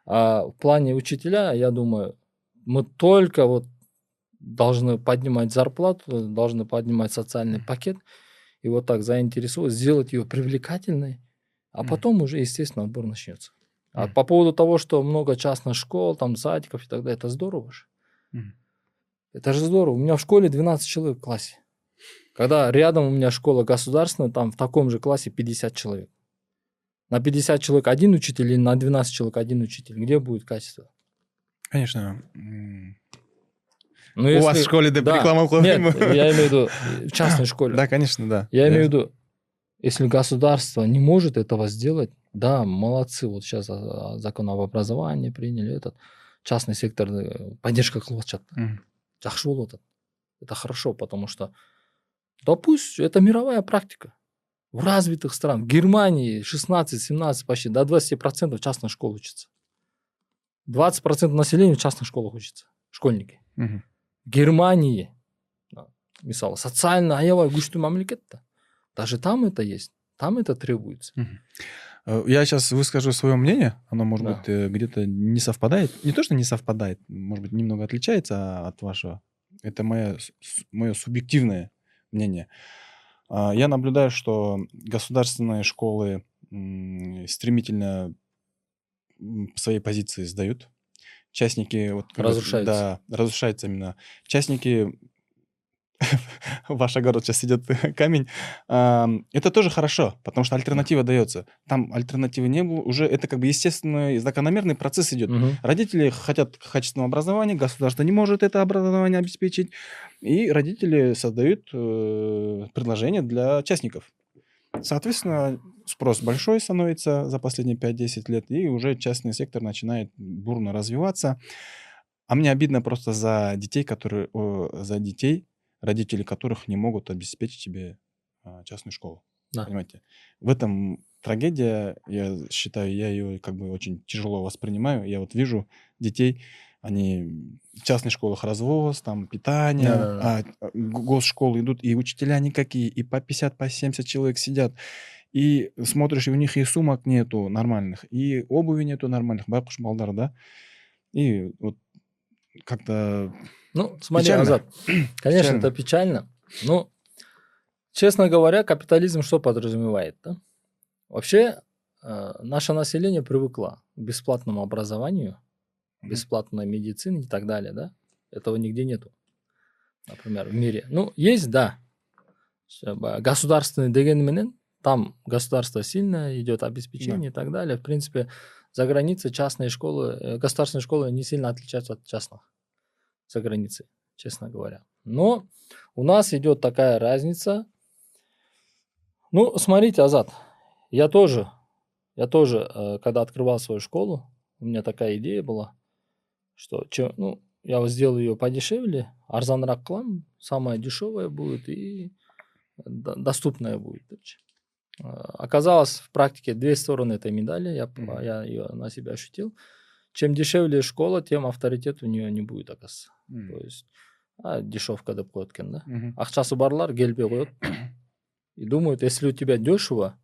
А в плане учителя, я думаю, мы только вот должны поднимать зарплату, должны поднимать социальный пакет и вот так заинтересовать, сделать ее привлекательной, а потом уже, естественно, отбор начнется. А по поводу того, что много частных школ, там садиков и так далее, это здорово же. Это же здорово. У меня в школе 12 человек в классе. Когда рядом у меня школа государственная, там в таком же классе 50 человек. На 50 человек один учитель или на 12 человек один учитель. Где будет качество? Конечно. Ну, У вас в школе да. реклама Нет, я имею в виду э, в частной школе. Да, конечно, да. Я имею в виду, если государство не может этого сделать, да, молодцы, вот сейчас а, а, закон об образовании приняли, этот частный сектор э, поддержка қылып жатыр Мгм. жақсы болып жатыр это хорошо потому что да пусть это мировая практика в развитых странах в Германии 16-17 почти до 20 процентов частных школ учатся 20 процентов населения в частных школах учатся школьники Мгм. Германии да, мысалы социально аябай күшті мемлекет та даже там это есть там это требуется Э, Я сейчас выскажу свое мнение. Оно, может Да. быть, э, где-то не совпадает. Не то, что не совпадает, может быть, немного отличается от вашего. Это мое, мое субъективное мнение. А, Я наблюдаю, что государственные школы стремительно свои позиции сдают. Частники... Вот, Разрушаются. Да, разрушаются именно. Частники... [laughs] Ваш огород сейчас идет [laughs] камень. Ам, Это тоже хорошо, потому что альтернатива дается. Там альтернативы не было. Уже это как бы естественный, закономерный процесс идет. Мгм. Родители хотят качественного образования, государство не может это образование обеспечить, и родители создают э, предложения для частников. Соответственно, спрос большой становится за последние 5-10 лет, и уже частный сектор начинает бурно развиваться. А мне обидно просто за детей, которые, за детей, родители которых не могут обеспечить себе а, частную школу. Да. Понимаете? В этом трагедия, я считаю, я ее как бы очень тяжело воспринимаю. Я вот вижу детей, они в частных школах развоз, там питание, Да-да-да. а госшколы идут, и учителя никакие, и по 50, по 70 человек сидят. И смотришь, и у них и сумок нету нормальных, и обуви нету нормальных, байкуш балдар, да? И вот как-то... Ну, смотри, Печально. Азат, [clears throat] конечно, Печально. это печально. Но, честно говоря, капитализм что подразумевает? Да? Вообще, э, наше население привыкло к бесплатному образованию, бесплатной медицине и так далее, да? Этого нигде нету, например, в мире. Ну, есть, да. Государственный дегенменен, там государство сильное, идет обеспечение и так далее. В принципе, за границей частные школы, э, государственные школы не сильно отличаются от частных за границей, честно говоря. Но у нас идет такая разница. Ну, смотрите, Азат, я тоже, я тоже, э, когда открывал свою школу, у меня такая идея была, что ну, я вот сделаю ее подешевле, арзанрак қыламын, самая дешевая будет и до- доступная будет. короче. Э, Оказалось, в практике две стороны этой медали, я, Мгм. я ее на себя ощутил. Чем дешевле школа, тем авторитет у нее не будет, оказывается. То есть а, дешевка деп қояды екен да Мгм. ақшасы барлар келбей қояды [coughs] и думают если у тебя дешево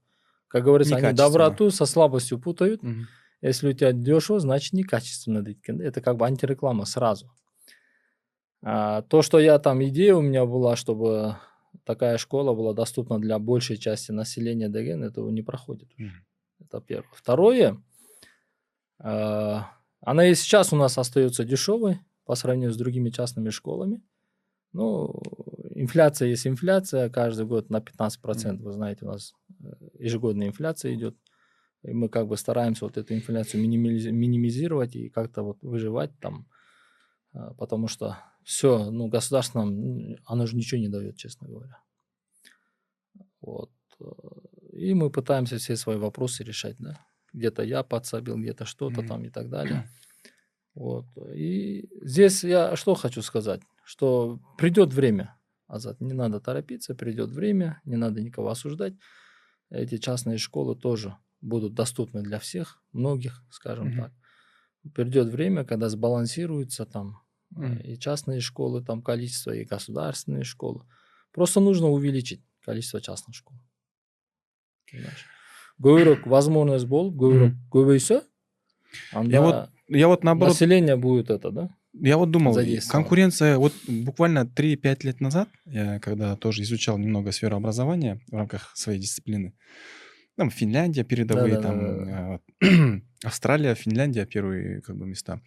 как говорится они доброту со слабостью путают Мгм. если у тебя дешево значит некачественно дейді екен это как бы антиреклама сразу а, то что я там идея у меня была чтобы такая школа была доступна для большей части населения деген этого не проходит уже. Мгм. Это первое. Второе, э, она и сейчас у нас остается дешевой по сравнению с другими частными школами. Ну, инфляция есть инфляция, каждый год на 15%, вы знаете, у нас э, ежегодная инфляция идет. И мы как бы стараемся вот эту инфляцию минимизи- минимизировать и как-то вот выживать там, а, потому что все, ну, государство нам, оно же ничего не дает, честно говоря. Вот. э, И мы пытаемся все свои вопросы решать, да. Где-то я подсобил, где-то что-то Мгм. там и так далее. Вот. И здесь я что хочу сказать, что придет время, Азат, не надо торопиться, придет время, не надо никого осуждать. Эти частные школы тоже будут доступны для всех, многих, скажем Мгм. так. Придет время, когда сбалансируются там э, и частные школы, там количество, и государственные школы. Просто нужно увеличить количество частных школ. Понимаешь? көбірек возможность болып көбірек көбейсе анда вот Я вот наоборот, население будет это да я вот думал, конкуренция, вот буквально 3-5 лет назад, я когда тоже изучал немного сферу образования в рамках своей дисциплины, там Финляндия передовые, там Да-да-да-да-да. э, вот, [clears throat] Австралия, Финляндия первые как бы места.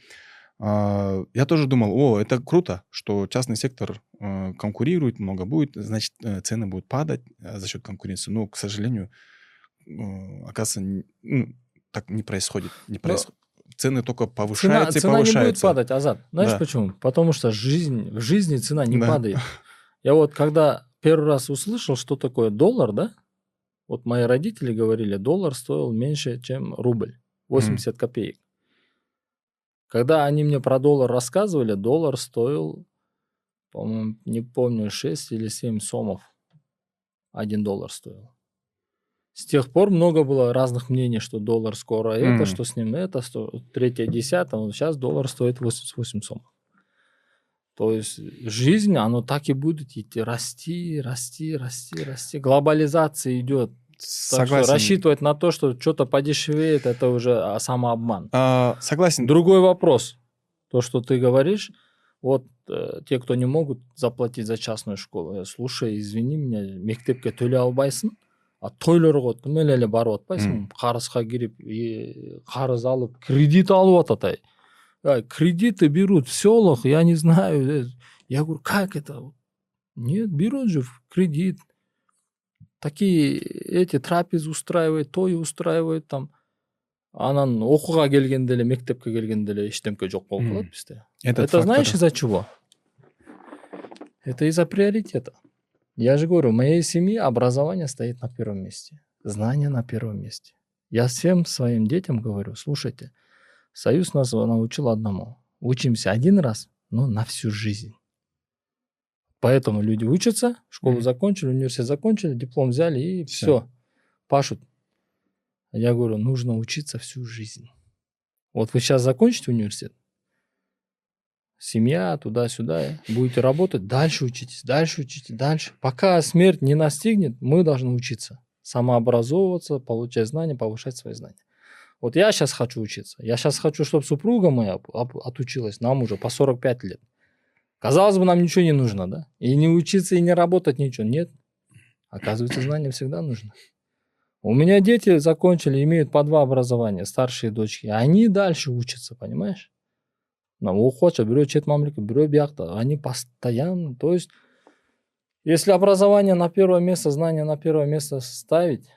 А, Я тоже думал, о, это круто, что частный сектор э, конкурирует, много будет, значит, э, цены будут падать э, за счет конкуренции. Но, к сожалению, оказывается, ну, так не происходит. Не Ну, происходит. цены только Цена, повышаются и цена не будет повышаются. падать, Азат. Знаешь Да. почему? Потому что жизнь, в жизни цена не Да. падает. Я вот когда первый раз услышал, что такое доллар, да? Вот мои родители говорили, доллар стоил меньше, чем рубль. 80 копеек. Когда они мне про доллар рассказывали, доллар стоил, по-моему, не помню, 6 или 7 сомов. Один доллар стоил. С тех пор много было разных мнений, что доллар скоро это, что с ним это, что третье, десятое. Вот сейчас доллар стоит 88 сомов. То есть жизнь, оно так и будет идти, расти, расти, расти, расти. Глобализация идет. Так что Согласен. рассчитывать на то, что что-то подешевеет, это уже а, самообман. А, согласен. Другой вопрос. То, что ты говоришь, вот э, те, кто не могут заплатить за частную школу, э, слушай, извини меня, мектепке төлей албайсың, а тойлорго кім эле барып атпайсың карызга кирип и карыз алып кредит алып атат ай Ай, кредиты берут в селах я не знаю э, я говорю как это нет берут же кредит такие эти трапезы устраивают той устраивают там анан окууга келгенде эле мектепке келгенде эле эчтемке жок болуп калат бизде это фактор. знаешь из-за чего? Это из-за приоритета. Я же говорю, в моей семье образование стоит на первом месте. Знание на первом месте. Я всем своим детям говорю, слушайте, Союз нас научил одному. Учимся один раз, но на всю жизнь. Поэтому люди учатся, школу Мгм. закончили, университет закончили, диплом взяли и Всё. все, пашут. Я говорю, нужно учиться всю жизнь. Вот вы сейчас закончите университет, семья, туда-сюда, будете работать, дальше учитесь, дальше учитесь, дальше. Пока смерть не настигнет, мы должны учиться, самообразовываться, получать знания, повышать свои знания. Вот я сейчас хочу учиться. Я сейчас хочу, чтобы супруга моя отучилась. Нам уже по 45 лет. Казалось бы, нам ничего не нужно, да? И не учиться, и не работать ничего. Нет. Оказывается, знания всегда нужны. У меня дети закончили, имеют по два образования, старшие дочки. Они дальше учатся, понимаешь? мына оқып бирөө чет мамлекет бирөө биякта они постоянно то есть если образование на первое место знания на первое место ставить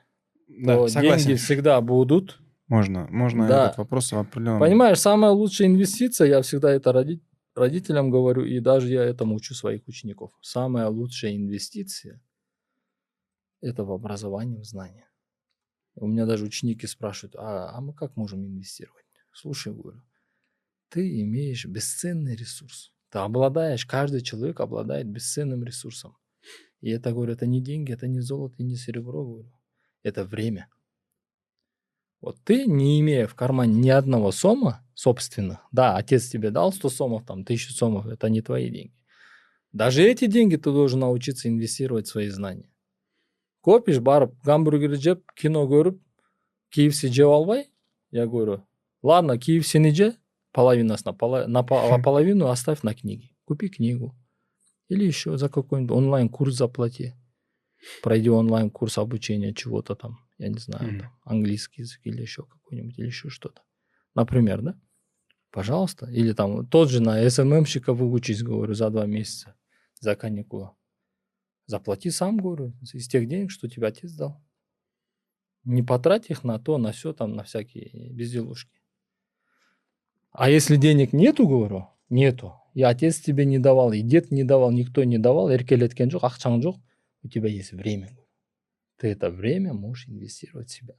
Да, то согласен. деньги всегда будут Можно, можно Да. этот вопрос определенно. понимаешь самая лучшая инвестиция я всегда это роди- родителям говорю и даже я этому учу своих учеников самая лучшая инвестиция это в образование в знания у меня даже ученики спрашивают а, а мы как можем инвестировать слушай говорю ты имеешь бесценный ресурс. Ты обладаешь, каждый человек обладает бесценным ресурсом. И это, говорю, это не деньги, это не золото и не серебро, говорю. Это время. Вот ты, не имея в кармане ни одного сома собственных, да, отец тебе дал 100 сомов, там, 1000 сомов, это не твои деньги. Даже эти деньги ты должен научиться инвестировать в свои знания. Копишь, барып, гамбургер жеп, кино көріп, KFC жеп албай, я говорю, ладно, KFC не же, половинасына, пола- на по- а половину оставь на книги. Купи книгу. Или еще за какой-нибудь онлайн-курс заплати. Пройди онлайн-курс обучения чего-то там, я не знаю, Мгм. там, английский язык или еще какой-нибудь, или еще что-то. Например, да? Пожалуйста. Или там тот же на СММщика выучись, говорю, за два месяца, за каникулы. Заплати сам, говорю, из тех денег, что тебе отец дал. Не потрать их на то, на все, там, на всякие безделушки. А если денег нету, говорю, нету, и отец тебе не давал, и дед не давал, никто не давал, эркелеткен жоқ, ақшаң жоқ, у тебя есть время. Ты это время можешь инвестировать в себя.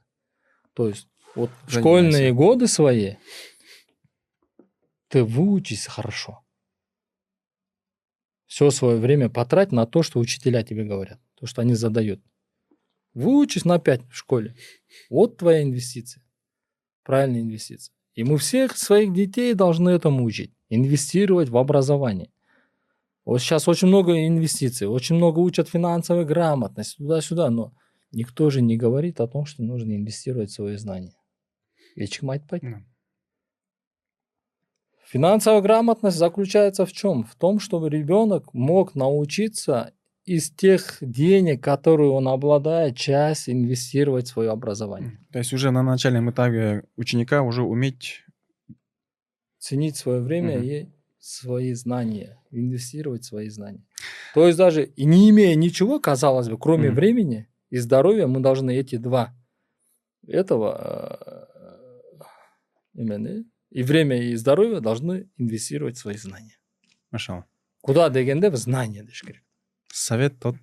То есть вот Занимайся. школьные годы свои ты выучись хорошо. Все свое время потрать на то, что учителя тебе говорят, то, что они задают. Выучись на 5 в школе. Вот твоя инвестиция. Правильная инвестиция. И мы всех своих детей должны этому учить. Инвестировать в образование. Вот сейчас очень много инвестиций, очень много учат финансовой грамотности, туда-сюда, но никто же не говорит о том, что нужно инвестировать в свои знания. Ешкім айтпайды. Да. Финансовая грамотность заключается в чем? В том, чтобы ребенок мог научиться из тех денег, которые он обладает, часть инвестировать в свое образование. То есть уже на начальном этапе ученика уже уметь... Ценить свое время Мгм. и свои знания, инвестировать в свои знания. То есть даже и не имея ничего, казалось бы, кроме Мгм. времени и здоровья, мы должны эти два этого э, именно и время, и здоровье должны инвестировать в свои знания. Машалла. Куда дегенде в знания деш керек. Совет от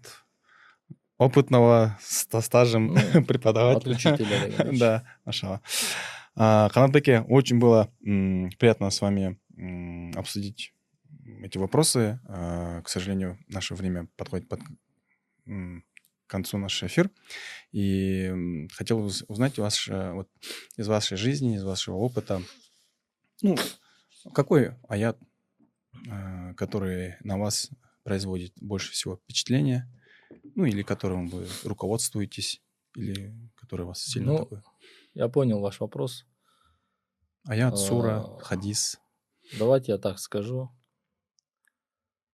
опытного со стажем Ну, [laughs] От преподавателя. учителя деген. Да, машалла. [laughs] Канатбеке, очень было приятно с вами обсудить эти вопросы. А, К сожалению, наше время подходит под концу наш эфир. И хотел уз- узнать у вас, э, вот, из вашей жизни, из вашего опыта, ну, какой аят, э, который на вас производит больше всего впечатления, ну, или которым вы руководствуетесь, или который вас сильно Ну, такой? Я понял ваш вопрос. Аят, сура, А, хадис. Давайте я так скажу.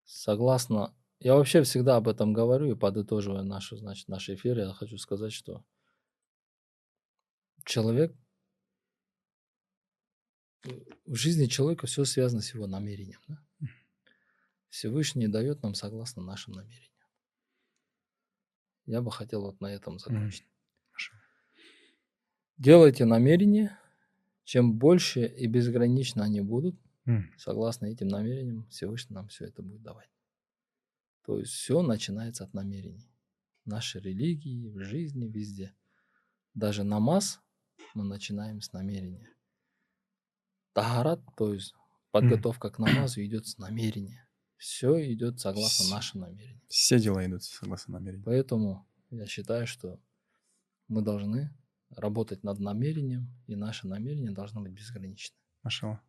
Согласно... Я вообще всегда об этом говорю и подытоживая нашу, значит, наш эфир, я хочу сказать, что человек... В жизни человека все связано с его намерением. да? Всевышний дает нам согласно нашим намерениям. Я бы хотел вот на этом закончить. Хорошо. Делайте намерения. Чем больше и безгранично они будут, согласно этим намерениям, Всевышний нам все это будет давать. То есть все начинается от намерений. В нашей религии, в жизни, везде. Даже намаз мы начинаем с намерения. Тахарат, то есть подготовка к намазу идет с намерения. Все идет согласно нашим намерениям. Все дела идут согласно намерению. Поэтому я считаю, что мы должны работать над намерением, и наше намерение должно быть безграничным. Машалла.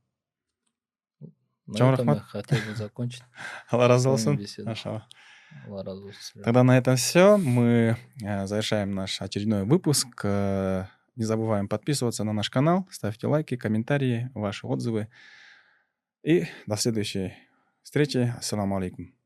На Чам этом я рахмат. хотел бы закончить. [laughs] Алла разы болсын. Тогда на этом все. Мы э, завершаем наш очередной выпуск. Не забываем подписываться на наш канал, ставьте лайки, комментарии, ваши отзывы. И до следующей встречи. Ассаламу алейкум.